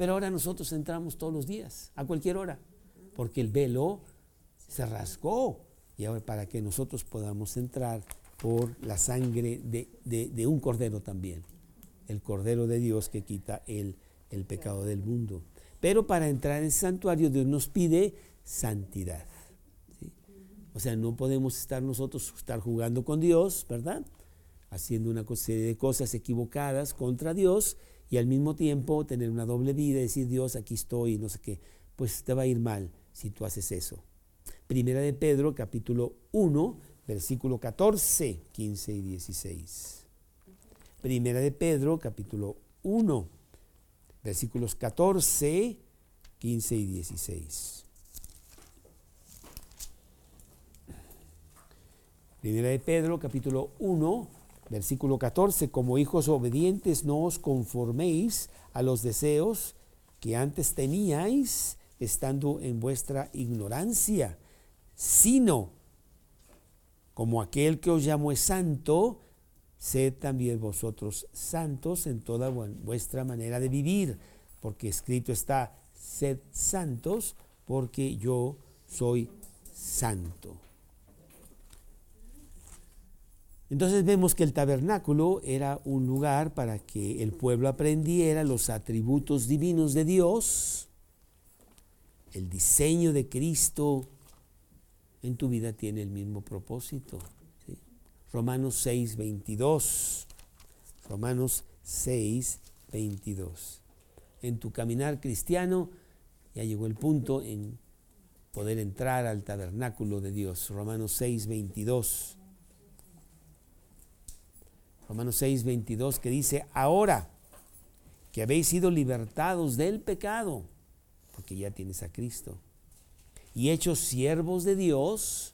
Pero ahora nosotros entramos todos los días, a cualquier hora, porque el velo se rasgó. Y ahora para que nosotros podamos entrar por la sangre de, un cordero también, el cordero de Dios que quita el, pecado del mundo. Pero para entrar en el santuario Dios nos pide santidad. O sea, no podemos estar nosotros estar jugando con Dios, ¿verdad? Haciendo una serie de cosas equivocadas contra Dios y al mismo tiempo tener una doble vida y decir, Dios, aquí estoy, no sé qué, pues te va a ir mal si tú haces eso. Primera de Pedro, capítulo 1, versículo 14, 15 y 16. Primera de Pedro, capítulo 1, versículos 14, 15 y 16. Primera de Pedro, capítulo 1, Versículo 14, como hijos obedientes no os conforméis a los deseos que antes teníais estando en vuestra ignorancia, sino como aquel que os llamó es santo, sed también vosotros santos en toda vuestra manera de vivir, porque escrito está, sed santos, porque yo soy santo. Entonces vemos que el tabernáculo era un lugar para que el pueblo aprendiera los atributos divinos de Dios, el diseño de Cristo en tu vida tiene el mismo propósito. Romanos 6, 22. Romanos 6, 22. En tu caminar cristiano ya llegó el punto en poder entrar al tabernáculo de Dios. Romanos 6, 22. Romanos 6, 22, que dice, ahora que habéis sido libertados del pecado, porque ya tienes a Cristo, y hechos siervos de Dios,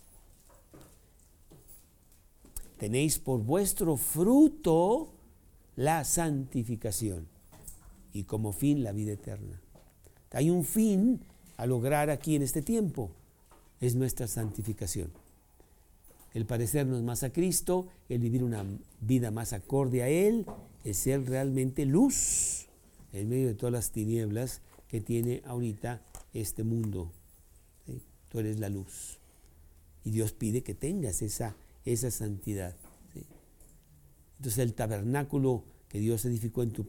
tenéis por vuestro fruto la santificación y como fin la vida eterna. Hay un fin a lograr aquí en este tiempo, es nuestra santificación el parecernos más a Cristo, el vivir una vida más acorde a Él, el ser realmente luz en medio de todas las tinieblas que tiene ahorita este mundo. Tú eres la luz. Y Dios pide que tengas esa, esa santidad. Entonces el tabernáculo que Dios edificó en tu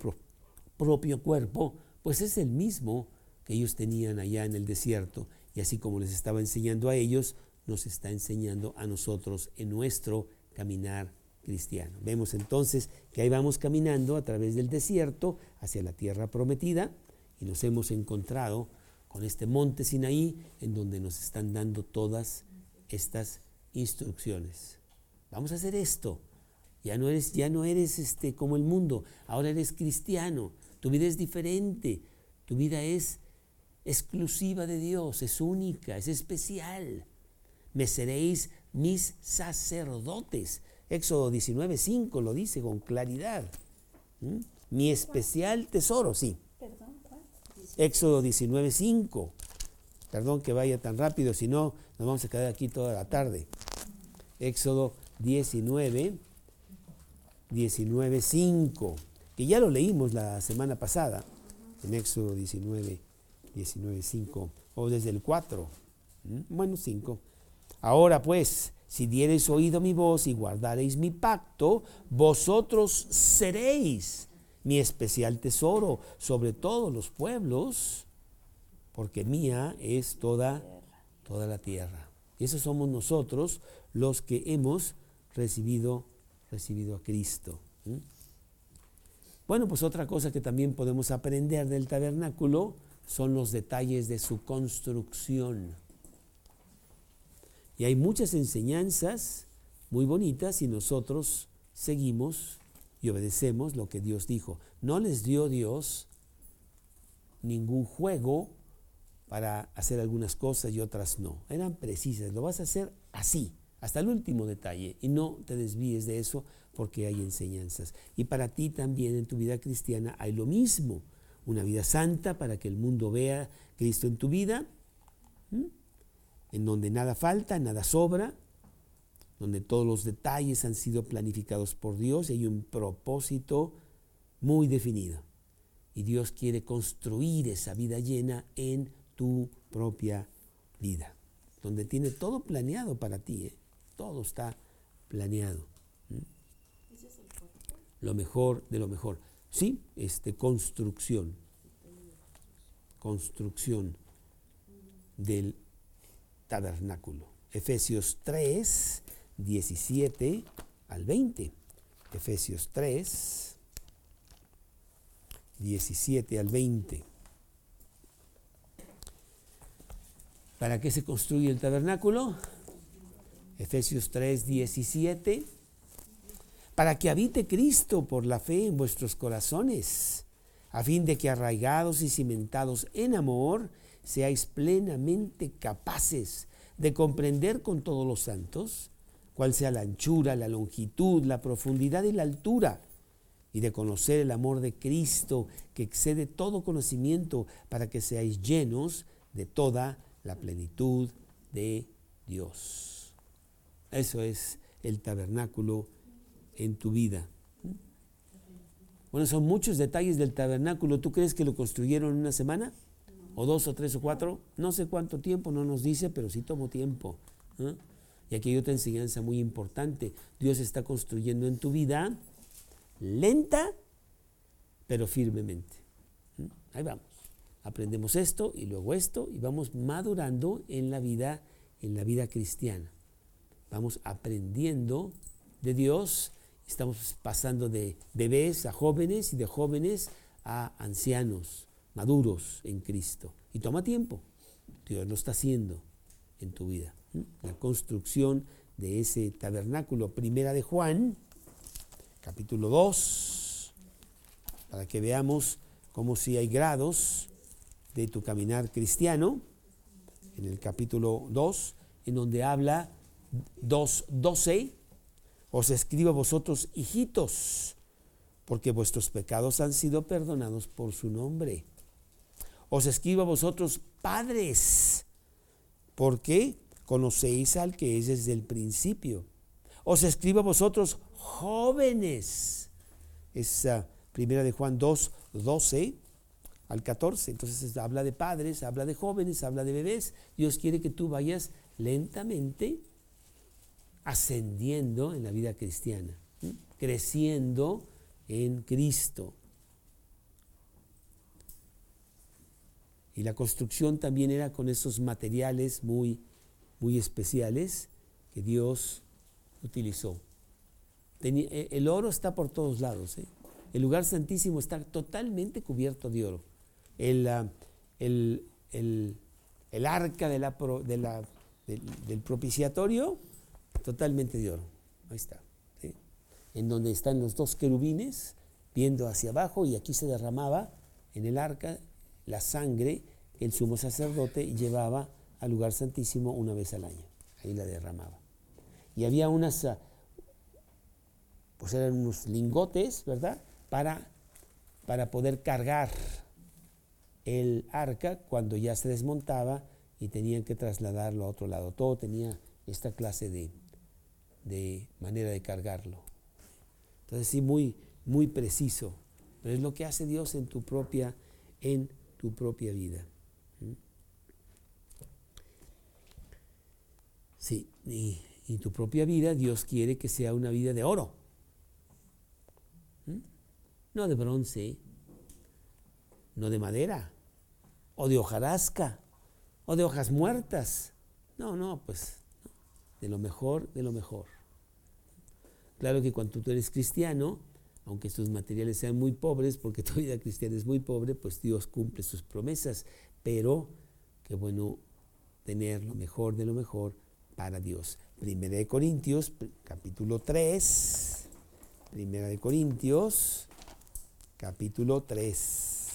propio cuerpo, pues es el mismo que ellos tenían allá en el desierto. Y así como les estaba enseñando a ellos, nos está enseñando a nosotros en nuestro caminar cristiano. Vemos entonces que ahí vamos caminando a través del desierto hacia la tierra prometida y nos hemos encontrado con este monte Sinaí en donde nos están dando todas estas instrucciones. Vamos a hacer esto. Ya no eres, ya no eres este, como el mundo, ahora eres cristiano. Tu vida es diferente. Tu vida es exclusiva de Dios, es única, es especial me seréis mis sacerdotes. Éxodo 19.5 lo dice con claridad. ¿Mm? Mi especial tesoro, sí. Éxodo 19.5. Perdón que vaya tan rápido, si no nos vamos a quedar aquí toda la tarde. Éxodo 19, 19.5. que ya lo leímos la semana pasada, en Éxodo 19, 19, 5, o desde el 4, bueno, 5. Ahora pues, si diereis oído mi voz y guardareis mi pacto, vosotros seréis mi especial tesoro sobre todos los pueblos, porque mía es toda, toda la tierra. Y esos somos nosotros los que hemos recibido, recibido a Cristo. Bueno, pues otra cosa que también podemos aprender del tabernáculo son los detalles de su construcción. Y hay muchas enseñanzas muy bonitas y nosotros seguimos y obedecemos lo que Dios dijo. No les dio Dios ningún juego para hacer algunas cosas y otras no. Eran precisas. Lo vas a hacer así, hasta el último detalle. Y no te desvíes de eso porque hay enseñanzas. Y para ti también en tu vida cristiana hay lo mismo, una vida santa para que el mundo vea Cristo en tu vida, en donde nada falta, nada sobra, donde todos los detalles han sido planificados por Dios y hay un propósito muy definido. Y Dios quiere construir esa vida llena en tu propia vida, donde tiene todo planeado para ti, ¿eh? todo está planeado lo mejor de lo mejor. Sí, este, construcción, construcción del tabernáculo. Efesios 3, 17 al 20. Efesios 3, 17 al 20. ¿Para qué se construye el tabernáculo? Efesios 3, 17 para que habite Cristo por la fe en vuestros corazones, a fin de que arraigados y cimentados en amor, seáis plenamente capaces de comprender con todos los santos cuál sea la anchura, la longitud, la profundidad y la altura, y de conocer el amor de Cristo que excede todo conocimiento, para que seáis llenos de toda la plenitud de Dios. Eso es el tabernáculo en tu vida. Bueno, son muchos detalles del tabernáculo. ¿Tú crees que lo construyeron en una semana? ¿O dos o tres o cuatro? No sé cuánto tiempo, no nos dice, pero sí tomó tiempo. ¿eh? Y aquí hay otra enseñanza muy importante. Dios está construyendo en tu vida lenta, pero firmemente. ¿eh? Ahí vamos. Aprendemos esto y luego esto y vamos madurando en la vida, en la vida cristiana. Vamos aprendiendo de Dios Estamos pasando de bebés a jóvenes y de jóvenes a ancianos, maduros en Cristo. Y toma tiempo. Dios lo está haciendo en tu vida. La construcción de ese tabernáculo. Primera de Juan, capítulo 2, para que veamos cómo si hay grados de tu caminar cristiano. En el capítulo 2, en donde habla 2.12 os escribo vosotros, hijitos, porque vuestros pecados han sido perdonados por su nombre. Os escribo a vosotros, padres, porque conocéis al que es desde el principio. Os escribo a vosotros, jóvenes. Esa primera de Juan 2, 12 al 14. Entonces habla de padres, habla de jóvenes, habla de bebés. Dios quiere que tú vayas lentamente ascendiendo en la vida cristiana, creciendo en Cristo. Y la construcción también era con esos materiales muy, muy especiales que Dios utilizó. Eh, el oro está por todos lados. ¿eh? El lugar santísimo está totalmente cubierto de oro. El, ah, el, arca de la, de la, del propiciatorio totalmente de oro. Ahí está. En donde están los dos querubines viendo hacia abajo y aquí se derramaba en el arca la sangre que el sumo sacerdote llevaba al lugar santísimo una vez al año. Ahí la derramaba. Y había unas, ah, pues eran unos lingotes, ¿verdad? Para, para poder cargar el arca cuando ya se desmontaba y tenían que trasladarlo a otro lado. Todo tenía esta clase de, de manera de cargarlo. Entonces sí, muy, muy preciso pero es lo que hace Dios en tu propia, en tu propia vida. ¿Mm? Sí, y, tu propia vida Dios quiere que sea una vida de oro, ¿Mm? no de bronce, no de madera, o de hojarasca, o de hojas muertas. No, no, pues de lo mejor, de lo mejor. Claro que cuando tú eres cristiano, aunque tus materiales sean muy pobres, porque tu vida cristiana es muy pobre, pues Dios cumple sus promesas. Pero qué bueno tener lo mejor de lo mejor para Dios. Primera de Corintios, capítulo 3. Primera de Corintios, capítulo 3.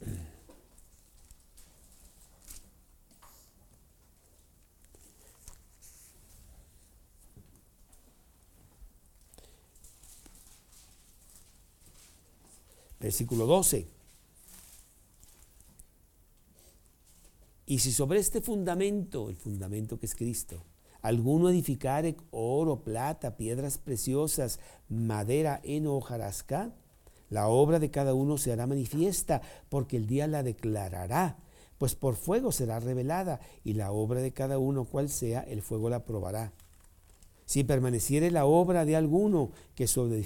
Versículo 12. Y si sobre este fundamento, el fundamento que es Cristo, alguno edificare oro, plata, piedras preciosas, madera en hojarasca, la obra de cada uno se hará manifiesta, porque el día la declarará, pues por fuego será revelada, y la obra de cada uno, cual sea, el fuego la probará. Si permaneciere la obra de alguno que sobre,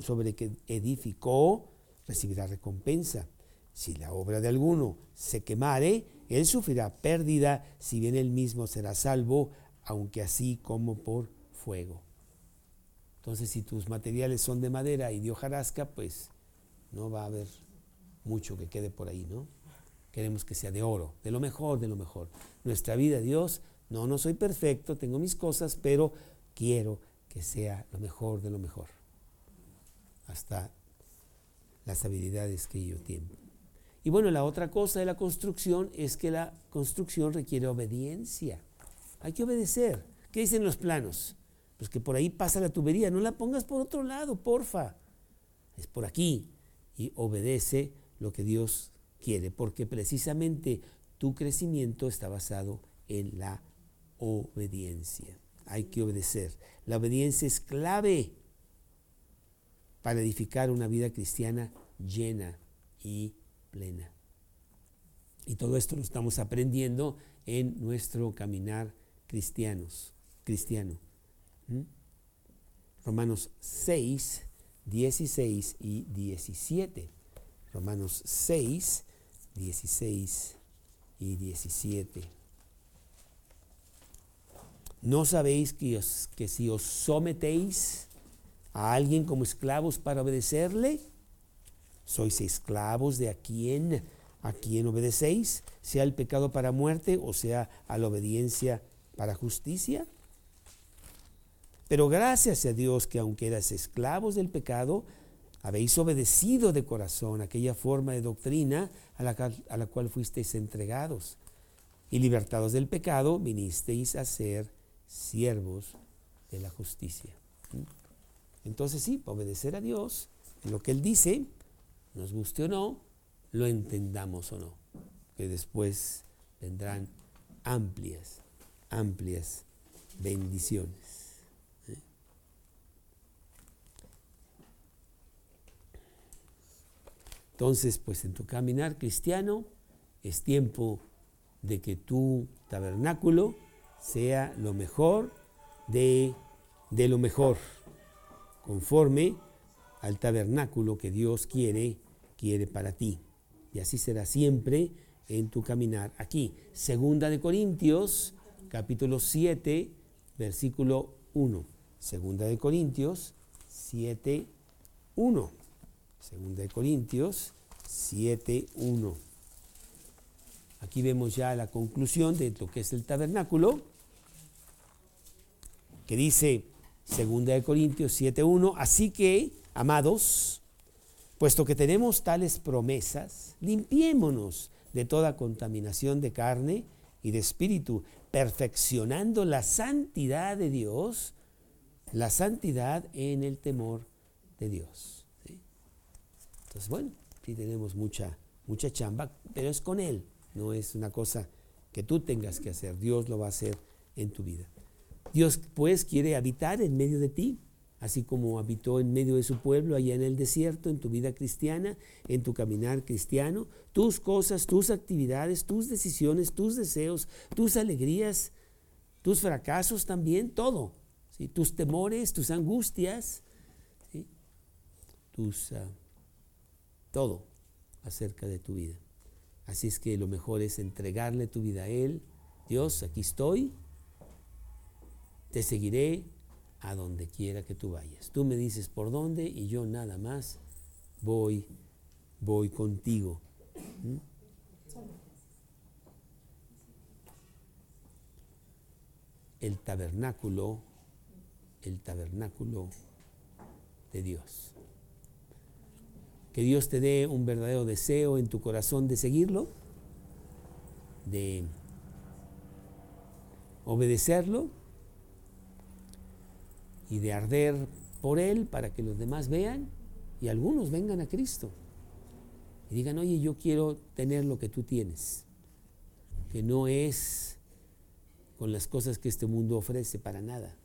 sobre que edificó, recibirá recompensa. Si la obra de alguno se quemare, él sufrirá pérdida, si bien él mismo será salvo, aunque así como por fuego. Entonces, si tus materiales son de madera y de hojarasca, pues no va a haber mucho que quede por ahí, ¿no? Queremos que sea de oro, de lo mejor, de lo mejor. Nuestra vida, Dios, no, no soy perfecto, tengo mis cosas, pero quiero que sea lo mejor de lo mejor. Hasta las habilidades que yo tengo. Y bueno, la otra cosa de la construcción es que la construcción requiere obediencia. Hay que obedecer. ¿Qué dicen los planos? Pues que por ahí pasa la tubería, no la pongas por otro lado, porfa. Es por aquí. Y obedece lo que Dios quiere, porque precisamente tu crecimiento está basado en la obediencia. Hay que obedecer. La obediencia es clave para edificar una vida cristiana llena y plena. Y todo esto lo estamos aprendiendo en nuestro caminar cristianos, cristiano. ¿Mm? Romanos 6, 16 y 17. Romanos 6, 16 y 17. ¿No sabéis que, que si os sometéis a alguien como esclavos para obedecerle? ¿Sois esclavos de a quién? ¿A quién obedecéis? ¿Sea el pecado para muerte o sea a la obediencia para justicia? Pero gracias a Dios que aunque eras esclavos del pecado, habéis obedecido de corazón aquella forma de doctrina a la, a la cual fuisteis entregados. Y libertados del pecado, vinisteis a ser siervos de la justicia. Entonces sí, obedecer a Dios, lo que Él dice, nos guste o no, lo entendamos o no, que después vendrán amplias, amplias bendiciones. ¿eh? Entonces, pues en tu caminar cristiano es tiempo de que tu tabernáculo sea lo mejor de, de lo mejor conforme al tabernáculo que Dios quiere, quiere para ti. Y así será siempre en tu caminar aquí. Segunda de Corintios, capítulo 7, versículo 1. Segunda de Corintios 7, 1. Segunda de Corintios 7, 1. Aquí vemos ya la conclusión de lo que es el tabernáculo, que dice, Segunda de Corintios 7.1. Así que, amados, puesto que tenemos tales promesas, limpiémonos de toda contaminación de carne y de espíritu, perfeccionando la santidad de Dios, la santidad en el temor de Dios. Entonces, bueno, sí tenemos mucha, mucha chamba, pero es con Él, no es una cosa que tú tengas que hacer, Dios lo va a hacer en tu vida. Dios pues quiere habitar en medio de ti. así como habitó en medio de su pueblo allá en el desierto, en tu vida cristiana, en tu caminar cristiano, tus cosas, tus actividades, tus decisiones, tus deseos, tus alegrías, tus fracasos también, todo, tus temores, tus angustias, tus, ah, todo acerca de tu vida. Así es que lo mejor es entregarle tu vida a Él. Dios, aquí estoy, te seguiré a donde quiera que tú vayas. Tú me dices por dónde y yo nada más voy, voy contigo. ¿Mm? El tabernáculo, el tabernáculo de Dios. Que Dios te dé un verdadero deseo en tu corazón de seguirlo, de obedecerlo y de arder por Él para que los demás vean y algunos vengan a Cristo y digan, oye, yo quiero tener lo que tú tienes, que no es con las cosas que este mundo ofrece para nada,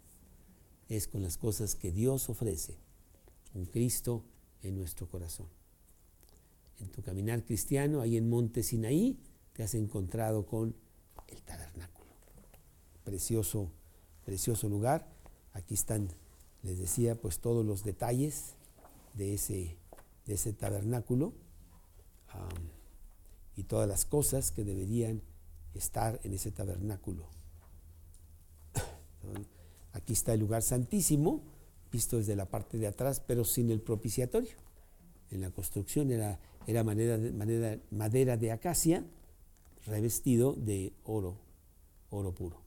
es con las cosas que Dios ofrece, un Cristo en nuestro corazón. En tu caminar cristiano, ahí en Monte Sinaí, te has encontrado con el tabernáculo. Precioso, precioso lugar Aquí están, les decía, pues todos los detalles de ese, de tabernáculo y todas las cosas que deberían estar en ese tabernáculo. Aquí está el lugar santísimo, visto desde la parte de atrás, pero sin el propiciatorio. En la construcción era, era madera de acacia revestido de oro, oro puro.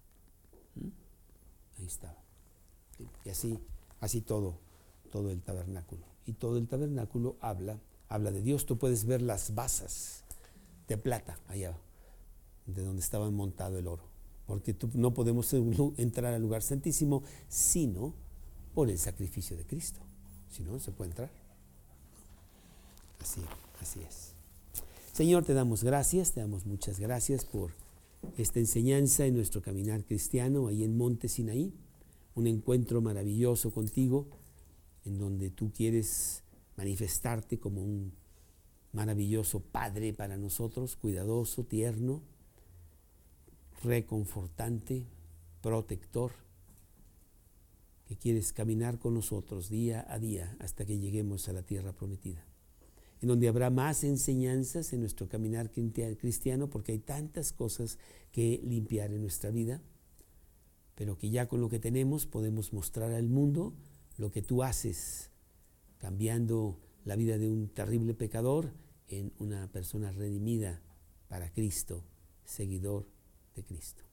¿Mm? Ahí estaba. Y así, así todo, todo el tabernáculo. Y todo el tabernáculo habla, habla de Dios. Tú puedes ver las basas de plata allá, de donde estaba montado el oro. Porque no podemos entrar al lugar santísimo sino por el sacrificio de Cristo. Si no, no se puede entrar. Así, así es. Señor, te damos gracias, te damos muchas gracias por esta enseñanza en nuestro caminar cristiano ahí en Monte Sinaí un encuentro maravilloso contigo, en donde tú quieres manifestarte como un maravilloso Padre para nosotros, cuidadoso, tierno, reconfortante, protector, que quieres caminar con nosotros día a día hasta que lleguemos a la tierra prometida, en donde habrá más enseñanzas en nuestro caminar cristiano, porque hay tantas cosas que limpiar en nuestra vida pero que ya con lo que tenemos podemos mostrar al mundo lo que tú haces, cambiando la vida de un terrible pecador en una persona redimida para Cristo, seguidor de Cristo.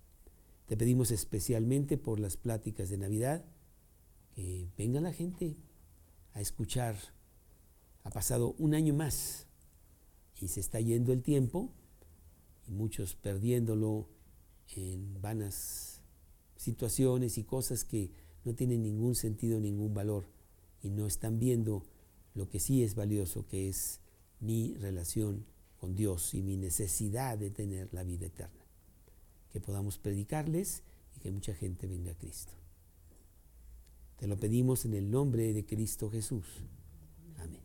Te pedimos especialmente por las pláticas de Navidad, que venga la gente a escuchar. Ha pasado un año más y se está yendo el tiempo y muchos perdiéndolo en vanas situaciones y cosas que no tienen ningún sentido, ningún valor y no están viendo lo que sí es valioso, que es mi relación con Dios y mi necesidad de tener la vida eterna. Que podamos predicarles y que mucha gente venga a Cristo. Te lo pedimos en el nombre de Cristo Jesús. Amén.